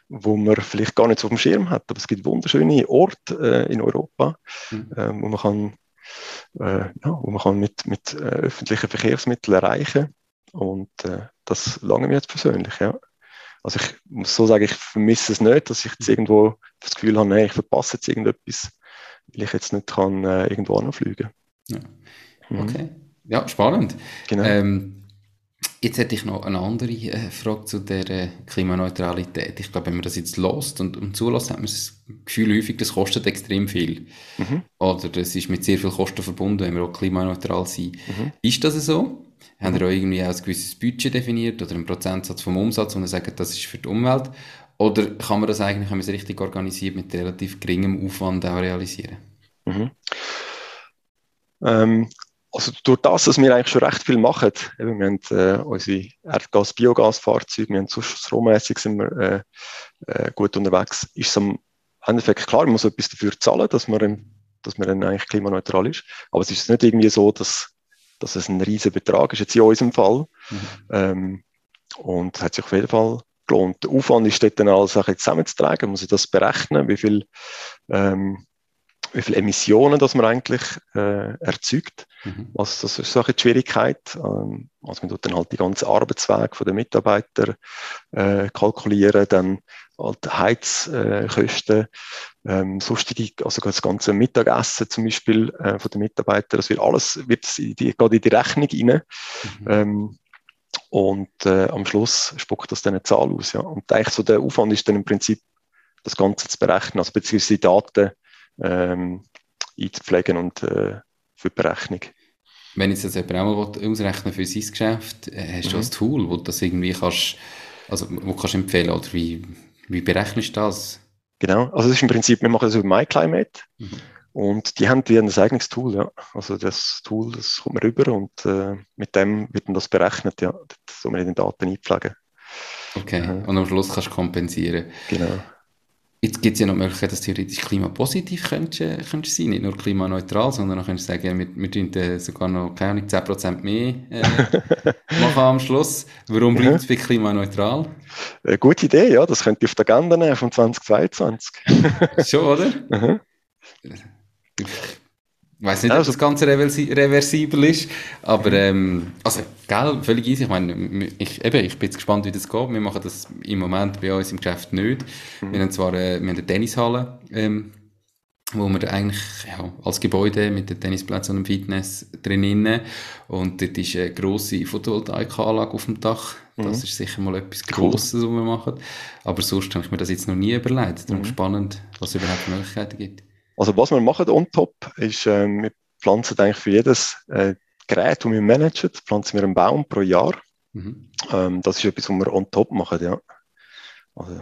wo man vielleicht gar nicht so auf dem Schirm hat. Aber es gibt wunderschöne Orte äh, in Europa, mhm. äh, wo man kann, äh, ja, wo man kann mit, mit äh, öffentlichen Verkehrsmitteln erreichen Und äh, das lange mir jetzt persönlich, ja. Also ich muss so sagen, ich vermisse es nicht, dass ich jetzt irgendwo das Gefühl habe, nee, ich verpasse jetzt irgendetwas weil ich jetzt nicht kann, äh, irgendwo anfliegen ja. Mhm. Okay, ja, spannend. Genau. Ähm, jetzt hätte ich noch eine andere äh, Frage zu der äh, Klimaneutralität. Ich glaube, wenn man das jetzt lost und, und zulässt, hat man das Gefühl häufig, das kostet extrem viel. Mhm. Oder das ist mit sehr viel Kosten verbunden, wenn wir auch klimaneutral sind. Mhm. Ist das so? Haben ihr auch irgendwie auch ein gewisses Budget definiert oder einen Prozentsatz vom Umsatz, wo ihr sagt, das ist für die Umwelt? Oder kann man das eigentlich, wenn man es richtig organisiert, mit relativ geringem Aufwand auch realisieren? Mhm. Ähm, also durch das, dass wir eigentlich schon recht viel machen, eben, wir haben äh, unsere Erdgas-Biogas-Fahrzeuge, wir haben sonst strommäßig sind wir äh, äh, gut unterwegs, ist es am Endeffekt klar, man muss etwas dafür zahlen, dass man, dass man dann eigentlich klimaneutral ist. Aber es ist nicht irgendwie so, dass, dass es ein riesiger Betrag ist, jetzt in unserem Fall. Mhm. Ähm, und hat sich auf jeden Fall gelohnt. Der Aufwand ist dort dann alles zusammenzutragen, muss ich das berechnen, wie viel, ähm, wie viele Emissionen das man eigentlich äh, erzeugt. Mhm. Also das ist so eine Schwierigkeit. Ähm, also man tut dann halt die ganzen Arbeitswege der Mitarbeiter äh, kalkulieren, dann halt Heizkosten, äh, ähm, sonstige, also das ganze Mittagessen zum Beispiel äh, von den Mitarbeitern, das wird alles wird in die, geht in die Rechnung rein. Mhm. Ähm, und äh, am Schluss spuckt das dann eine Zahl aus. Ja. Und eigentlich so der Aufwand ist dann im Prinzip, das Ganze zu berechnen, also beziehungsweise die Daten ähm, einzupflegen und äh, für die Berechnung. Wenn jetzt das jemand auch mal ausrechnen für sein Geschäft, äh, hast du mhm. ein Tool, wo du das irgendwie kannst, also wo kannst empfehlen oder wie, wie berechnest du das? Genau, also das ist im Prinzip, wir machen das über MyClimate. Mhm. Und die haben wie ein eigenes Tool, ja. Also das Tool, das kommt man rüber und äh, mit dem wird dann das berechnet, ja. So man in den Daten einpflegen. Okay, äh, und am Schluss kannst du kompensieren. Genau. Jetzt gibt es ja noch die Möglichkeit, dass theoretisch klimapositiv könntest, äh, könntest sein, nicht nur klimaneutral, sondern auch könntest du sagen, wir, wir tun sogar noch, keine Ahnung, 10% mehr äh, machen am Schluss. Warum bleibt es bei klimaneutral? Eine gute Idee, ja, das könnte ich auf der Agenda nehmen von 2022. Schon, oder? Ich weiß nicht, also, ob das Ganze reversibel ist, aber ähm, also, gell, völlig easy. Ich meine, ich, eben, ich bin jetzt gespannt, wie das geht. Wir machen das im Moment bei uns im Geschäft nicht. Mhm. Wir haben zwar äh, wir haben eine Tennishalle, ähm, wo wir eigentlich ja, als Gebäude mit den Tennisplätzen und dem Fitness drinnen und dort ist eine grosse Photovoltaikanlage auf dem Dach. Das mhm. ist sicher mal etwas Grosses, cool. was wir machen. Aber sonst habe ich mir das jetzt noch nie überlegt. Darum mhm. spannend, was es überhaupt Möglichkeiten gibt. Also was wir machen on top ist, äh, wir pflanzen eigentlich für jedes äh, Gerät, das wir managen, pflanzen wir einen Baum pro Jahr. Mhm. Ähm, das ist etwas, was wir on top machen, ja. Also,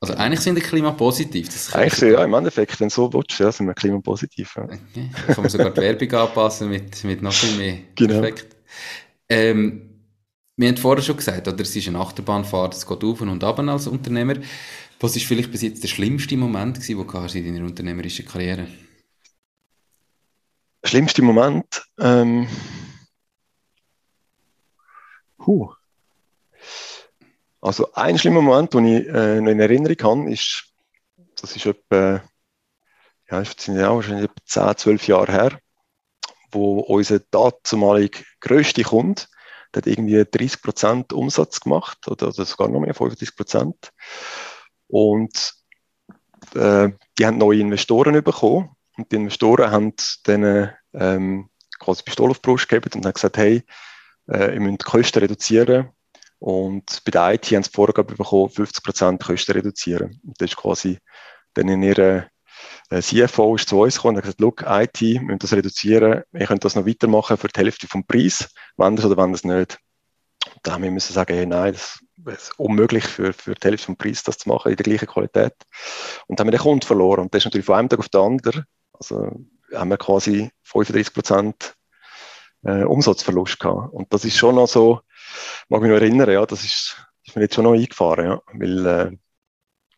also eigentlich sind wir klimapositiv. Das eigentlich so, ja, im Endeffekt, wenn du so willst, ja, sind wir klimapositiv. Ja. Okay. Da kann man sogar die Werbung anpassen mit, mit noch viel mehr. Genau. Perfekt. Ähm, wir haben vorher schon gesagt, oder, es ist eine Achterbahnfahrt, es geht auf und ab als Unternehmer. Was ist vielleicht bis jetzt der schlimmste Moment gewesen, den du in deiner unternehmerischen Karriere? Der schlimmste Moment? Ähm, huh. Also ein schlimmer Moment, den ich äh, noch in Erinnerung habe, ist, das ist etwa, ja, das sind ja wahrscheinlich etwa 10, 12 Jahre her, wo unser dazumalig grösste Kunde, hat irgendwie 30% Umsatz gemacht, oder, oder sogar noch mehr, 35%. Und äh, die haben neue Investoren bekommen und die Investoren haben denen ähm, quasi Pistole auf die Brust gegeben und haben gesagt, hey, äh, ihr müsst die Kosten reduzieren und bei der IT haben sie die Vorgabe bekommen, 50% Kosten reduzieren. Und das ist quasi dann in ihrer äh, CFO ist zu uns gekommen und hat gesagt, look, IT, wir müssen das reduzieren, wir können das noch weitermachen für die Hälfte vom Preis, wenn das oder wenn das nicht. Und da haben wir müssen sagen, hey, nein, das es unmöglich für, für die Hälfte vom Preis das zu machen in der gleichen Qualität. Und dann haben wir den Kunden verloren. Und das ist natürlich von einem Tag auf den anderen, also haben wir quasi 35 Prozent äh, Umsatzverlust gehabt. Und das ist schon noch so, mag mich noch erinnern, ja, das ist, ist mir jetzt schon noch eingefahren, ja, weil, äh,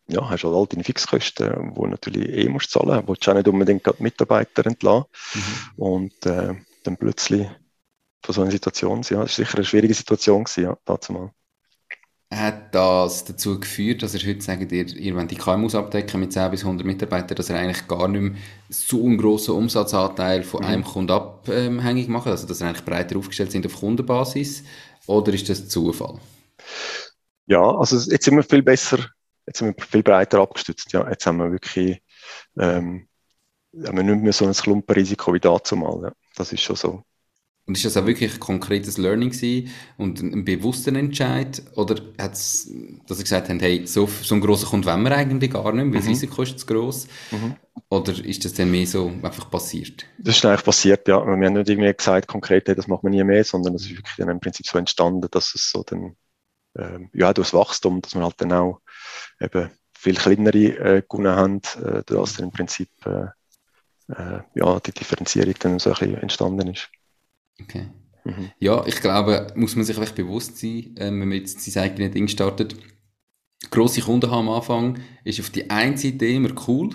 ja, hast halt all deine Fixkosten, die natürlich eh musst zahlen, willst du auch nicht unbedingt gerade Mitarbeiter entlassen. Mhm. Und äh, dann plötzlich von so einer Situation, ja, das ist sicher eine schwierige Situation gewesen, ja, dazu mal hat das dazu geführt, dass ihr heute sagt, ihr, ihr wollt die KMUs abdecken mit 10 bis 100 Mitarbeitern, dass ihr eigentlich gar nicht mehr so einen grossen Umsatzanteil von mhm. einem Kunden abhängig macht, also dass ihr eigentlich breiter aufgestellt sind auf Kundenbasis, oder ist das Zufall? Ja, also jetzt sind wir viel besser, jetzt sind wir viel breiter abgestützt, ja, jetzt haben wir wirklich ähm, haben wir nicht mehr so ein Klumpenrisiko wie dazu mal, ja. das ist schon so. Und ist das auch wirklich ein konkretes Learning gewesen und ein bewusster Entscheid? Oder hat es, dass Sie gesagt haben, hey, so, so ein grosser Kunde wollen wir eigentlich gar nicht, weil mhm. das Risiko ist zu gross? Mhm. Oder ist das dann mehr so einfach passiert? Das ist eigentlich passiert, ja. Wir haben nicht irgendwie gesagt, konkret, hey, das machen wir nie mehr, sondern es ist wirklich dann im Prinzip so entstanden, dass es so dann, ähm, ja, durch das Wachstum, dass wir halt dann auch eben viel kleinere äh, Kunden haben, äh, dass dann im Prinzip äh, äh, ja, die Differenzierung dann so ein bisschen entstanden ist. Okay. Mhm. Ja, ich glaube, muss man sich einfach bewusst sein, äh, wenn man jetzt sein eigenes Ding startet. Grosse Kunden haben am Anfang ist auf die einen Seite immer cool,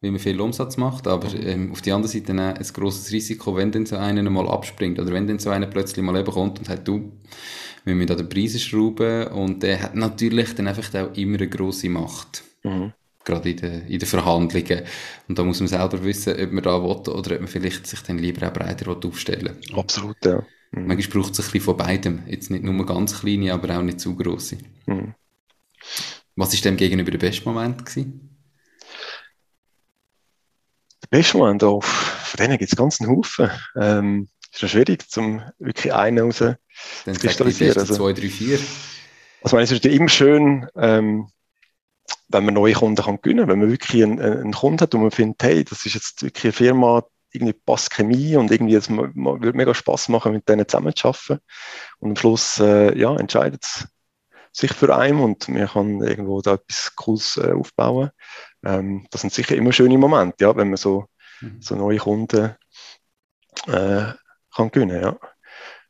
weil man viel Umsatz macht, aber mhm. ähm, auf die andere Seite ein grosses Risiko, wenn dann so einer mal abspringt oder wenn dann so einer plötzlich mal eben kommt und sagt, du, wir müssen an den Preisen schrauben und der hat natürlich dann einfach auch immer eine grosse Macht. Mhm gerade in den, in den Verhandlungen. Und da muss man selber wissen, ob man da will oder ob man vielleicht sich dann lieber auch breiter aufstellen will. Absolut, ja. Mhm. Manchmal braucht es ein bisschen von beidem. Jetzt nicht nur ganz kleine, aber auch nicht zu grosse. Mhm. Was war dem gegenüber der beste Moment? Gewesen? Der beste Moment, oh, von denen gibt es ganz einen Haufen. Ähm, ist ja schwierig, um wirklich einen raus zu kristallisieren. Also, zwei, drei, vier. Also, meine, es ist immer schön, ähm, wenn man neue Kunden kann gewinnen kann, wenn man wirklich einen, einen Kunden hat und man findet, hey, das ist jetzt wirklich eine Firma, irgendwie passt Chemie und irgendwie es würde mega Spaß machen, mit denen zusammen zu arbeiten. Und am Schluss äh, ja, entscheidet es sich für einen und man kann irgendwo da etwas Cooles äh, aufbauen. Ähm, das sind sicher immer schöne Momente, ja, wenn man so mhm. so neue Kunden äh, kann gewinnen, ja.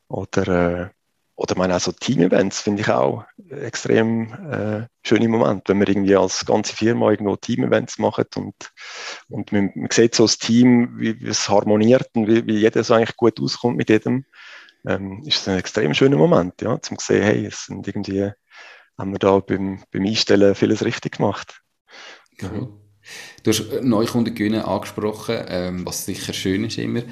Oder, äh, oder meine auch so Team-Events finde ich auch extrem äh, schöne Moment, wenn wir irgendwie als ganze Firma irgendwo Team-Events machen und, und man, man sieht so das Team, wie, wie es harmoniert und wie, wie jeder so eigentlich gut auskommt mit jedem, ähm, ist es ein extrem schöner Moment, ja, zum sehen, hey, es sind irgendwie, haben wir da beim, beim Einstellen vieles richtig gemacht. Cool. Du hast Neukundengewinnen angesprochen, ähm, was sicher schön ist immer.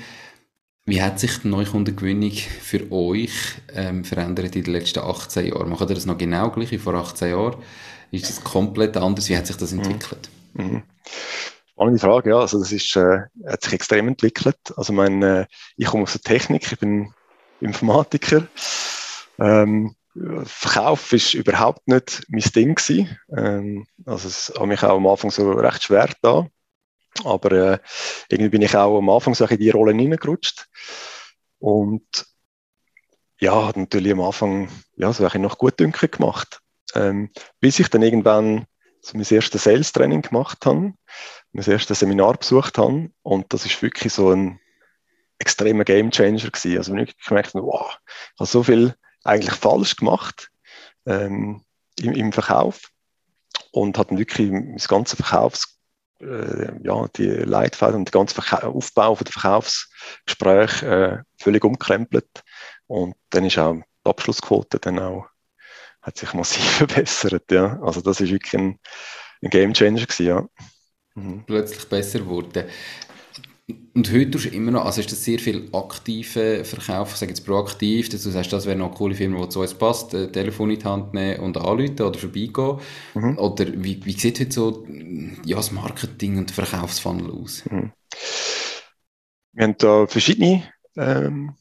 Wie hat sich die Neukundengewinnung für euch ähm, verändert in den letzten 18 Jahren? Macht ihr das noch genau gleich wie vor 18 Jahren? Ist das komplett anders? Wie hat sich das mhm. entwickelt? Mhm. Spannende Frage, ja. Also das ist, äh, hat sich extrem entwickelt. Also mein, äh, ich komme aus der Technik, ich bin Informatiker. Ähm, Verkauf ist überhaupt nicht mein Ding gewesen. Ähm, also es hat mich auch am Anfang so recht schwer da. Aber äh, irgendwie bin ich auch am Anfang so in die Rolle hineingerutscht. Und ja, hat natürlich am Anfang ja, so noch gut Dünkel gemacht. Ähm, bis ich dann irgendwann so mein erstes Sales-Training gemacht habe, mein erstes Seminar besucht habe. Und das ist wirklich so ein extremer Gamechanger gewesen. Also wenn ich gemerkt habe, wow, ich habe so viel eigentlich falsch gemacht ähm, im, im Verkauf und hat wirklich das ganze Verkaufs ja, die Leitfäden und der ganze Verka Aufbau von der Verkaufsgespräch äh, völlig umkrempelt. Und dann ist auch die Abschlussquote dann auch, hat sich massiv verbessert. Ja. Also das ist wirklich ein, ein Game Changer gewesen, ja. Mhm. Plötzlich besser wurde. Und heute tust du immer noch, also ist das sehr viel aktive Verkauf, sage jetzt proaktiv, dass du sagst, das wäre noch eine coole Firma, die zu uns passt, ein Telefon in die Hand nehmen und anrufen oder vorbeigehen. Mhm. Oder wie, wie sieht heute so ja, das Marketing und der Verkaufsfunnel aus? Mhm. Wir haben da verschiedene, ähm,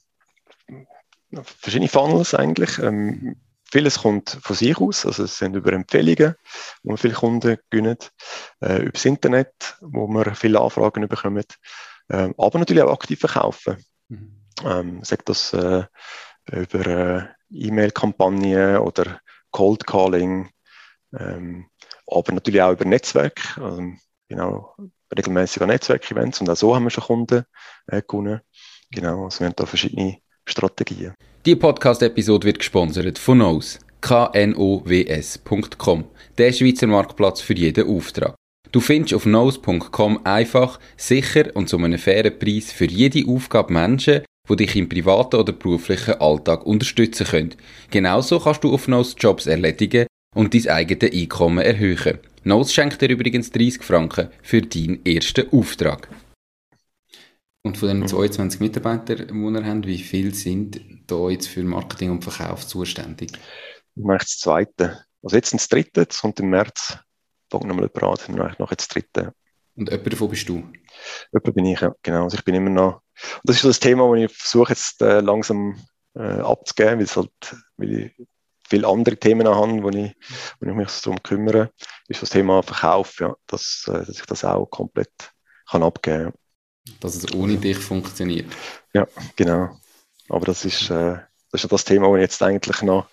verschiedene Funnels eigentlich. Ähm, vieles kommt von sich aus, also es sind über Empfehlungen, wo wir viele Kunden gewinnen, äh, über das Internet, wo wir viele Anfragen bekommen. Ähm, aber natürlich auch aktiv verkaufen. Mhm. Ähm, sagt das äh, über äh, E-Mail-Kampagnen oder Cold Calling, ähm, aber natürlich auch über Netzwerk, also, genau, regelmäßig an Netzwerkevents und auch so haben wir schon Kunden äh, gewonnen. Genau, also wir haben da verschiedene Strategien. Die Podcast-Episode wird gesponsert von Knows, knows.com, der Schweizer Marktplatz für jeden Auftrag. Du findest auf nose.com einfach, sicher und zu einem fairen Preis für jede Aufgabe Menschen, die dich im privaten oder beruflichen Alltag unterstützen können. Genauso kannst du auf Nose Jobs erledigen und dein eigenes Einkommen erhöhen. Nose schenkt dir übrigens 30 Franken für deinen ersten Auftrag. Und von den 22 mhm. Mitarbeitern, die wir haben, wie viele sind da jetzt für Marketing und Verkauf zuständig? Ich mache das zweite. Also jetzt das dritte, das kommt im März fange nochmal jemand an, dann noch jetzt dritte. Und jemand davon bist du? Jemand bin ich, ja, genau. Also ich bin immer noch, und das ist so das Thema, das ich versuche jetzt äh, langsam äh, abzugeben, weil, halt, weil ich viele andere Themen habe, wo ich, wo ich mich darum kümmere, ist das Thema Verkauf, ja, dass, äh, dass ich das auch komplett kann abgeben kann. Dass es ohne dich funktioniert. Ja, genau. Aber das ist, äh, das ist ja das Thema, wo ich jetzt eigentlich noch,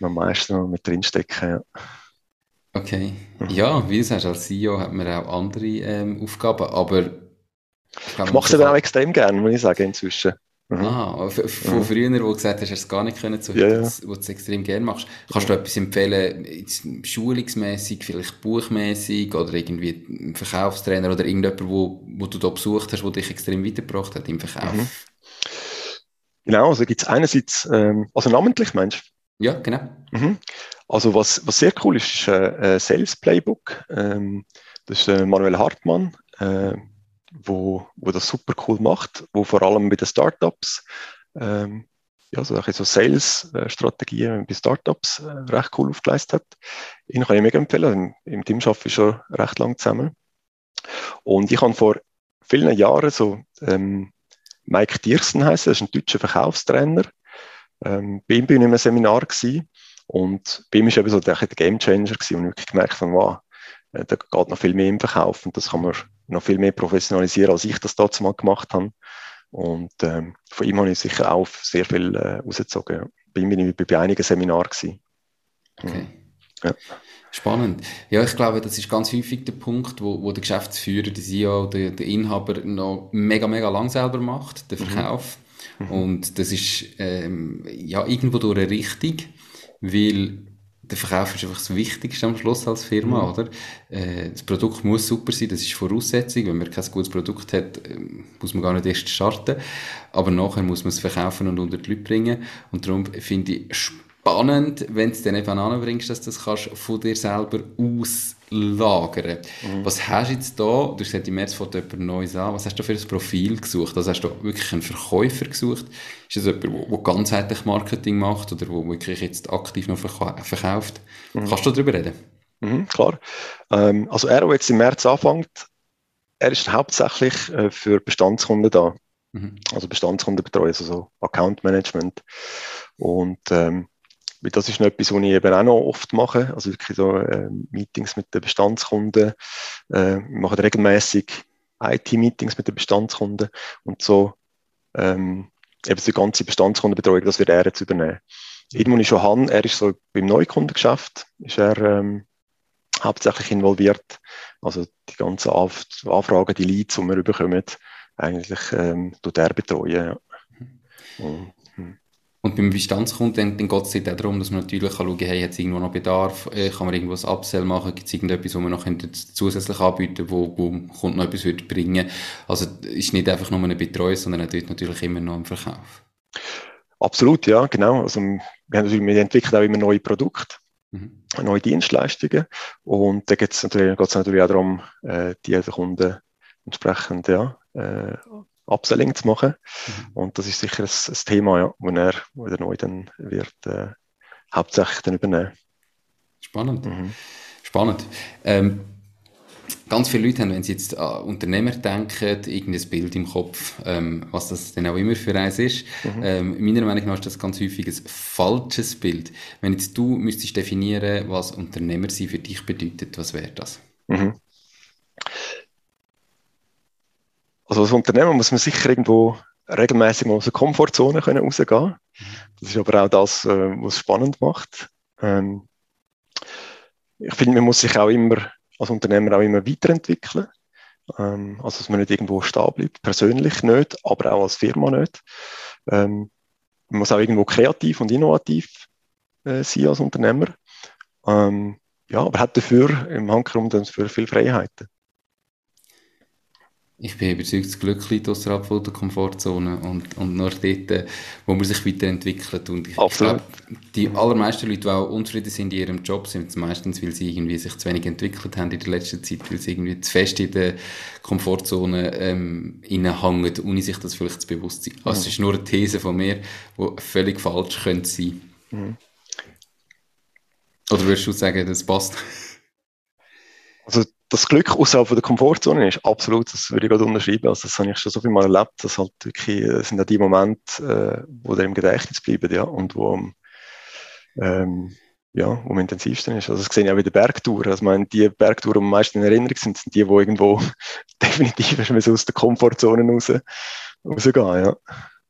noch am meisten noch mit drinstecke. Ja. Okay. Mhm. Ja, wie du sagst, als CEO hat man auch andere ähm, Aufgaben, aber... Ich, mache es eben auch extrem gerne, muss ich sagen, inzwischen. Mhm. Ah, von mhm. früher, wo du gesagt hast, hast du es gar nicht können, so, ja, ja. wo du es extrem gerne machst. Kannst du etwas empfehlen, schulungsmäßig, vielleicht buchmäßig oder irgendwie ein Verkaufstrainer oder irgendjemand, wo, wo du da besucht hast, der dich extrem weitergebracht hat im Verkauf? Mhm. Genau, also gibt es einerseits, ähm, also namentlich meinst du? Ja, genau. Mhm. Also was, was sehr cool ist, ist ein äh, Sales Playbook. Ähm, das ist äh, Manuel Hartmann, äh, wo, wo das super cool macht, wo vor allem bei den Startups ähm, ja, so, so Sales-Strategien bei Startups äh, recht cool aufgeleistet hat. Ihn kann ich mega empfehlen. Im, im Team arbeite ich schon recht lang zusammen. Und ich habe vor vielen Jahren so ähm, Mike Diersen heißen, das ist ein deutscher Verkaufstrainer. Ähm, bei ihm bin ich in einem Seminar gewesen und bei ihm war eben so der, der Game Changer gewesen, und ich wirklich gemerkt habe, wow, äh, da geht noch viel mehr im Verkauf und das kann man noch viel mehr professionalisieren, als ich das dazu mal gemacht habe. Und ähm, von ihm habe ich sicher auch sehr viel äh, rausgezogen. Bei ihm bin ich bei, einigen Seminaren gewesen. Okay. Ja. Spannend. Ja, ich glaube, das ist ganz häufig der Punkt, wo, wo der Geschäftsführer, der CEO, der, der Inhaber noch mega, mega lang selber macht, den mhm. Verkauf. Mhm. Und das ist ähm, ja irgendwo durch eine Richtung, weil der Verkauf ist einfach das Wichtigste am Schluss als Firma, mhm. oder? Äh, das Produkt muss super sein, das ist Voraussetzung. Wenn man kein gutes Produkt hat, ähm, muss man gar nicht erst starten. Aber nachher muss man es verkaufen und unter die Leute bringen. Und darum finde ich spannend, wenn du es dann eben anbringst, dass du das kannst von dir selber auslagern. Mhm. Was hast du jetzt da, du hast gesagt, im März fängt jemand Neues an, was hast du für ein Profil gesucht? Also hast du wirklich einen Verkäufer gesucht? Ist das jemand, der ganzheitlich Marketing macht oder der wirklich jetzt aktiv noch verkauft? Mhm. Kannst du darüber reden? Mhm, klar. Ähm, also er, der jetzt im März anfängt, er ist hauptsächlich äh, für Bestandskunden da. Mhm. Also Bestandskundenbetreuung, also so Account Management. Und ähm, das ist noch etwas, was ich eben auch noch oft mache. Also wirklich so äh, Meetings mit den Bestandskunden. Äh, wir machen regelmäßig IT-Meetings mit den Bestandskunden und so ähm, eben die ganze Bestandskundenbetreuung, das wird er jetzt übernehmen. Irgendwo ich schon habe, er ist so beim Neukundengeschäft, ist er ähm, hauptsächlich involviert. Also die ganzen Anfragen, die Leads, die wir bekommen, eigentlich ähm, tut er betreuen. Ja. Und, und beim Bestandskunden, dann, geht es auch darum, dass man natürlich schauen kann, hey, hat es irgendwo noch Bedarf, äh, kann man irgendwas Upsell machen, gibt es irgendetwas, was man noch zusätzlich anbieten wo, wo Kunden noch etwas würde bringen Also ist nicht einfach nur eine Betreuung, sondern auch dort natürlich immer noch im Verkauf. Absolut, ja, genau. Also wir, haben natürlich, wir entwickeln auch immer neue Produkte, mhm. neue Dienstleistungen und da geht es natürlich, natürlich auch darum, äh, die Kunden entsprechend ja, äh, Upselling zu machen. Mhm. Und das ist sicher ein, ein Thema, ja, wo er, wo er neu dann wird äh, hauptsächlich dann übernehmen. Spannend. Mhm. Spannend. Ähm, ganz viele Leute haben, wenn sie jetzt an Unternehmer denken, irgendein Bild im Kopf, ähm, was das denn auch immer für eins ist. Mhm. Ähm, meiner Meinung nach ist das ganz häufig ein falsches Bild. Wenn jetzt du müsstest definieren, was Unternehmer sein für dich bedeutet, was wäre das? Mhm. Also als Unternehmer muss man sicher irgendwo regelmäßig aus der Komfortzone können rausgehen. Das ist aber auch das, äh, was es spannend macht. Ähm, ich finde, man muss sich auch immer als Unternehmer auch immer weiterentwickeln. Ähm, also dass man nicht irgendwo stehen bleibt, persönlich nicht, aber auch als Firma nicht. Ähm, man muss auch irgendwo kreativ und innovativ äh, sein als Unternehmer. Ja, aber hat dafür im Handkrum dann für viel Freiheiten ich bin überzeugt, das Glück liegt außerhalb von der Komfortzone und, und nur dort, wo man sich weiterentwickelt. Und ich, ich glaube, die allermeisten Leute, die auch unzufrieden sind in ihrem Job, sind es meistens, weil sie irgendwie sich zu wenig entwickelt haben in der letzten Zeit, weil sie irgendwie zu fest in der Komfortzone ähm, hängen, ohne sich das vielleicht zu bewusst sein. Also mhm. es ist nur eine These von mir, die völlig falsch könnte sein. Mhm. Oder würdest du sagen, das passt? Also das Glück außerhalb der Komfortzone ist absolut, das würde ich gerade unterschreiben. Also das habe ich schon so viel mal erlebt, dass halt wirklich, das sind ja die Momente, äh, wo dir im Gedächtnis bleiben, ja, und wo, ähm, ja, wo am intensivsten ist. Also das sehe ich auch bei den Bergtouren. Also, meine, die Bergtouren, die am meisten in Erinnerung sind, sind die, die irgendwo definitiv aus der Komfortzone raus, rausgehen, ja.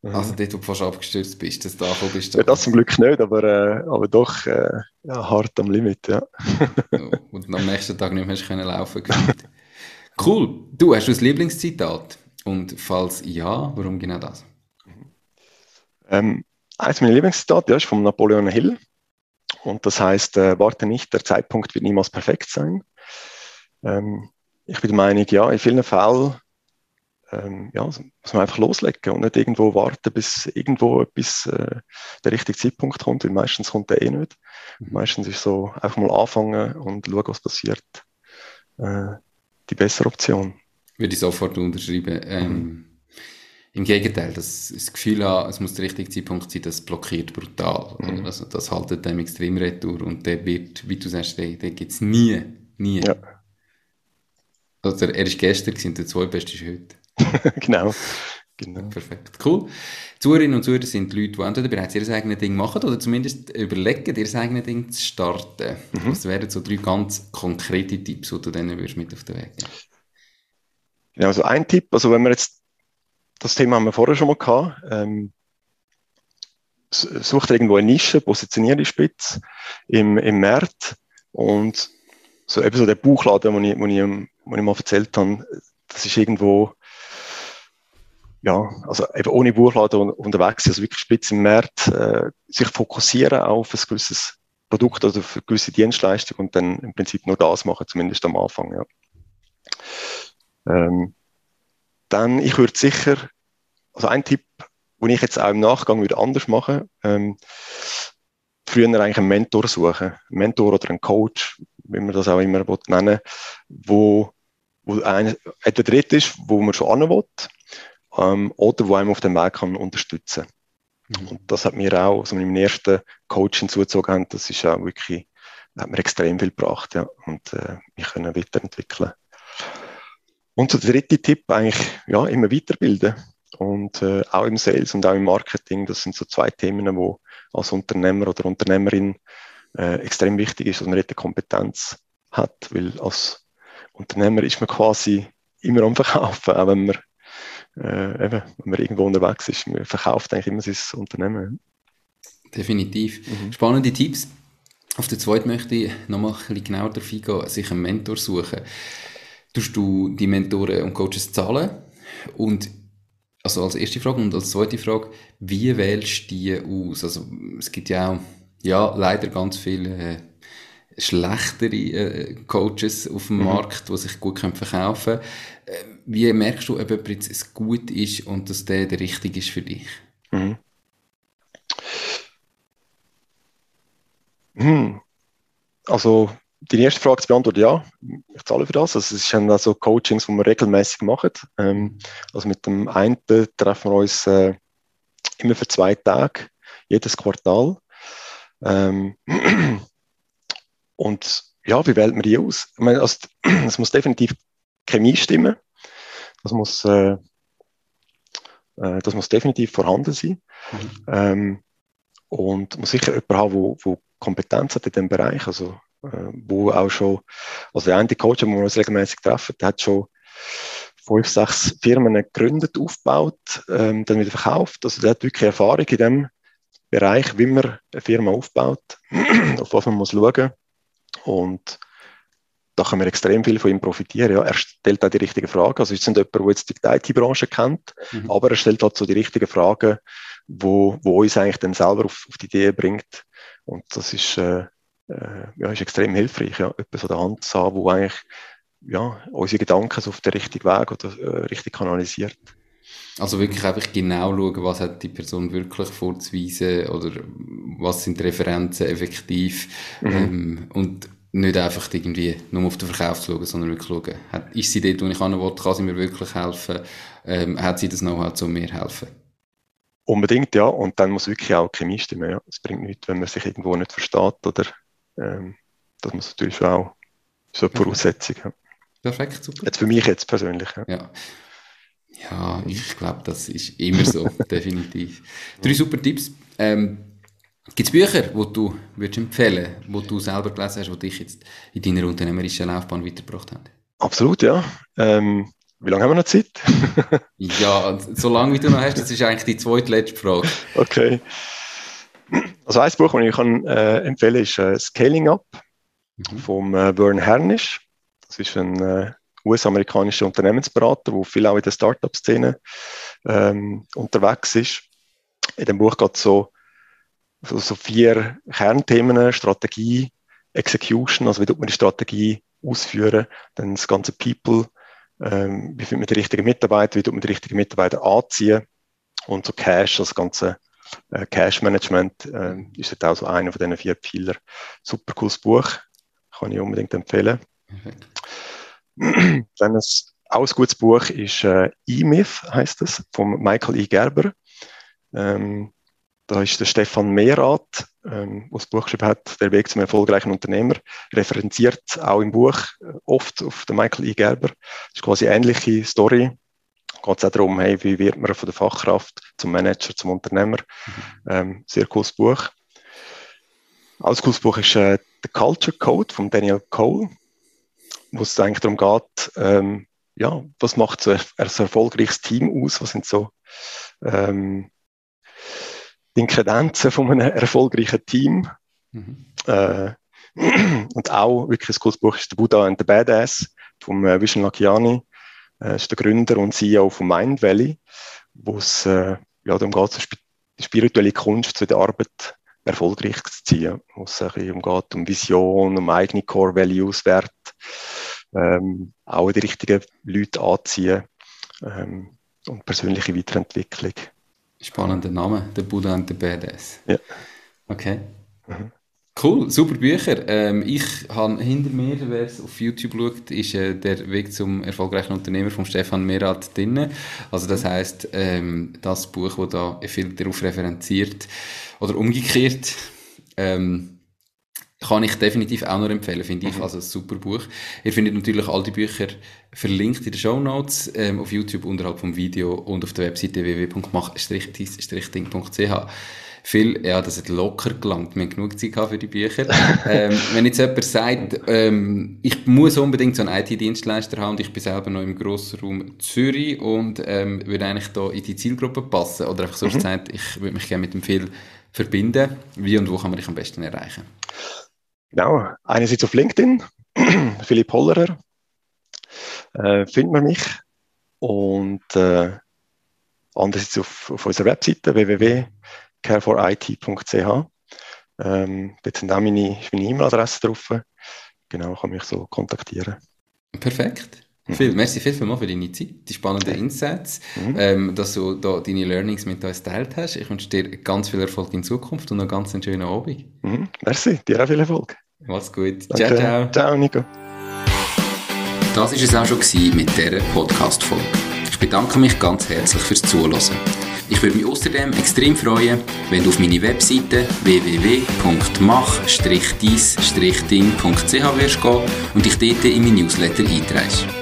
Mhm. Also dort, wo du fast abgestürzt bist, dass du da bist. Ja, das zum Glück nicht, aber, äh, aber doch äh, ja, hart am Limit, ja. Und am nächsten Tag nicht mehr können laufen Cool. Du, hast du ein Lieblingszitat? Und falls ja, warum genau das? Ähm, eines meiner Lieblingszitate ja, ist von Napoleon Hill. Und das heißt, äh, warte nicht, der Zeitpunkt wird niemals perfekt sein. Ähm, ich bin der Meinung, ja, in vielen Fällen ähm, ja, muss man einfach loslegen und nicht irgendwo warten, bis irgendwo etwas, äh, der richtige Zeitpunkt kommt, weil meistens kommt der eh nicht. Mhm. Meistens ist so einfach mal anfangen und schauen, was passiert, äh, die bessere Option. Würde ich sofort unterschreiben. Ähm, mhm. Im Gegenteil, das, das Gefühl es muss der richtige Zeitpunkt sein, das blockiert brutal. Mhm. Also das haltet dem extrem retour und der wird, wie du sagst, den, den gibt es nie, nie. Ja. Also er ist gestern und der zweitbeste ist heute. genau. genau. Perfekt, cool. Zuhörerinnen und Zuhörer sind Leute, die entweder bereits ihr eigenes Ding machen oder zumindest überlegen, ihr eigenes Ding zu starten. Mhm. Das wären so drei ganz konkrete Tipps, die du denen würdest mit auf den Weg geben Genau, also ein Tipp, also wenn wir jetzt, das Thema haben wir vorher schon mal gehabt, ähm, sucht irgendwo eine Nische, positioniert die Spitze im, im Markt Und so eben so der Buchladen, den ich, wo ich, wo ich mal erzählt habe, das ist irgendwo, ja, also eben ohne Buchladen unterwegs, also wirklich spitz im Markt, äh, sich fokussieren auf ein gewisses Produkt oder für gewisse Dienstleistung und dann im Prinzip nur das machen, zumindest am Anfang, ja. Ähm, dann, ich würde sicher, also ein Tipp, den ich jetzt auch im Nachgang würde anders machen, ähm, früher eigentlich einen Mentor suchen, einen Mentor oder einen Coach, wie man das auch immer nennen wo, wo ein, etwa dritt ist, wo man schon an will, ähm, oder wo einem auf dem Weg kann unterstützen mhm. Und das hat mir auch, also meinem ersten Coach hinzugezogen haben, das ist auch wirklich, hat mir extrem viel gebracht, ja, und äh, mich können weiterentwickeln. Und so der dritte Tipp, eigentlich, ja, immer weiterbilden. Und äh, auch im Sales und auch im Marketing, das sind so zwei Themen, wo als Unternehmer oder Unternehmerin äh, extrem wichtig ist, dass man eine Kompetenz hat, weil als Unternehmer ist man quasi immer am Verkaufen, auch wenn man, äh, eben, wenn man irgendwo unterwegs ist. Man verkauft eigentlich immer sein Unternehmen. Definitiv. Mhm. Spannende Tipps. Auf der zweiten möchte ich nochmal ein bisschen genauer darauf eingehen, sich einen Mentor suchen. Tust du die Mentoren und Coaches zahlen? Und also als erste Frage und als zweite Frage, wie wählst du die aus? Also es gibt ja auch, ja, leider ganz viele äh, schlechtere äh, Coaches auf dem mhm. Markt, die sich gut können verkaufen können. Äh, wie merkst du, ob jemand jetzt gut ist und dass der der richtige ist für dich? Mhm. Hm. Also die erste Frage zu beantworten, ja, ich zahle für das. Also es sind also Coachings, die wir regelmäßig machen. Ähm, also mit dem einen treffen wir uns äh, immer für zwei Tage, jedes Quartal. Ähm, und ja, wie wählt man die aus? Ich meine, also, es muss definitiv Chemie stimmen. Das muss, äh, äh, das muss definitiv vorhanden sein. Mhm. Ähm, und muss sicher jemand haben, der, Kompetenz hat in dem Bereich. Also äh, wo auch schon, also der eine Coach, den wir uns regelmäßig treffen, der hat schon fünf, sechs Firmen gegründet, aufgebaut, ähm, dann wieder verkauft. Also der hat wirklich Erfahrung in dem Bereich, wie man eine Firma aufbaut, auf was man muss schauen. Und da können wir extrem viel von ihm profitieren. Ja, er stellt auch die richtigen Fragen. Also, es nicht jemand, der jetzt die IT-Branche kennt, mhm. aber er stellt halt so die richtigen Fragen, wo, wo uns eigentlich dann selber auf, auf die Idee bringt. Und das ist, äh, äh, ja, ist extrem hilfreich, ja, etwas an der Hand zu haben, wo eigentlich ja, unsere Gedanken so auf den richtigen Weg oder äh, richtig kanalisiert. Also wirklich einfach genau schauen, was hat die Person wirklich vorzuweisen oder was sind die Referenzen effektiv mhm. ähm, und nicht einfach irgendwie nur auf den Verkauf zu schauen, sondern wirklich schauen, hat, ist sie dort, wo ich will, kann sie mir wirklich helfen, ähm, hat sie das Know-how, um mir helfen? Unbedingt, ja. Und dann muss wirklich auch Chemie stimmen. Ja. Es bringt nichts, wenn man sich irgendwo nicht versteht oder ähm, das muss natürlich auch so eine Voraussetzung. Ja. Perfekt, super. Jetzt für mich jetzt persönlich. Ja, ja. Ja ich glaube, das ist immer so, definitiv. Drei super Tipps. Ähm, Gibt es Bücher, die du würdest empfehlen wo du selber gelesen hast, die dich jetzt in deiner unternehmerischen Laufbahn weitergebracht haben? Absolut, ja. Ähm, wie lange haben wir noch Zeit? ja, so lange wie du noch hast, das ist eigentlich die zweitletzte Frage. Okay. Also ein Buch, das ich kann, äh, empfehlen kann, ist äh, Scaling Up mhm. vom äh, Vern Hernisch. Das ist ein äh, US-amerikanischer Unternehmensberater, der viel auch in der Startup-Szene ähm, unterwegs ist. In dem Buch geht es so, so, so vier Kernthemen, Strategie, Execution, also wie tut man die Strategie ausführen, dann das ganze People, ähm, wie findet man die richtigen Mitarbeiter, wie tut man die richtigen Mitarbeiter anziehen und so Cash, das ganze äh, Cash Management äh, ist jetzt auch so einer von diesen vier Pfeiler. Super cooles Buch, kann ich unbedingt empfehlen. Mhm. Dann ein, auch ein gutes Buch ist äh, E-Myth, heißt es, von Michael E. Gerber. Ähm, da ist der Stefan Mehrath, ähm, der das Buch geschrieben hat, Der Weg zum erfolgreichen Unternehmer, referenziert auch im Buch äh, oft auf den Michael E. Gerber. Das ist quasi eine ähnliche Story geht es auch darum, hey, wie wird man von der Fachkraft zum Manager, zum Unternehmer. Mhm. Ähm, sehr cooles Buch. Ein cooles Buch ist äh, The Culture Code von Daniel Cole, wo es eigentlich darum geht, ähm, ja, was macht so ein, ein erfolgreiches Team aus? Was sind so ähm, die Inkredenzen von einem erfolgreichen Team? Mhm. Äh, Und auch wirklich ein cooles Buch ist der Buddha and the Badass vom äh, Vishen Lakiani. Äh, ist der Gründer und CEO von Mind Valley, wo es äh, ja, darum geht, die spirituelle Kunst zu der Arbeit erfolgreich zu ziehen, wo es ein bisschen umgeht, um Vision, um eigene Core Values, Wert, ähm, auch die richtigen Leute anziehen ähm, und persönliche Weiterentwicklung. Spannender Name, der Buddha und der Badass. Ja. Okay. Mhm. Cool, super Bücher. Ähm, ich habe hinter mir, wer es auf YouTube schaut, ist äh, der Weg zum erfolgreichen Unternehmer von Stefan Merat drin. Also das heißt, ähm, das Buch, das da viel darauf referenziert oder umgekehrt, ähm, kann ich definitiv auch noch empfehlen, finde ich. Also ein super Buch. Ihr findet natürlich all die Bücher verlinkt in den Show Notes, ähm, auf YouTube unterhalb vom Video und auf der Webseite www.mach-ding.ch. Viel, ja, das hat locker gelangt. Wir haben genug Zeit für die Bücher. ähm, wenn jetzt jemand sagt, ähm, ich muss unbedingt so einen IT-Dienstleister haben und ich bin selber noch im Grossraum Zürich und ähm, würde eigentlich da in die Zielgruppe passen oder einfach so mhm. gesagt, ich würde mich gerne mit dem Phil verbinden. Wie und wo kann man dich am besten erreichen? Genau, einerseits auf LinkedIn, Philipp Hollerer, äh, findet man mich und äh, andererseits auf, auf unserer Webseite www careforit.ch. Ähm, dort sind auch meine, meine E-Mail-Adresse drauf. Genau, kann mich so kontaktieren. Perfekt. Mhm. Viel, merci viel, viel mal für deine Zeit, die spannenden Insights, mhm. ähm, dass du da deine Learnings mit uns geteilt hast. Ich wünsche dir ganz viel Erfolg in Zukunft und noch ganz einen schönen Abend. Mhm. Merci, dir auch viel Erfolg. Mach's gut. Danke. Ciao, ciao. Ciao, Nico. Das war es auch schon mit dieser Podcast-Folge. Ich bedanke mich ganz herzlich fürs Zuhören. Ich würde mich außerdem extrem freuen, wenn du auf meine Webseite www.mach-dies-ding.ch wirst gehen und dich dort in mein Newsletter einträgst.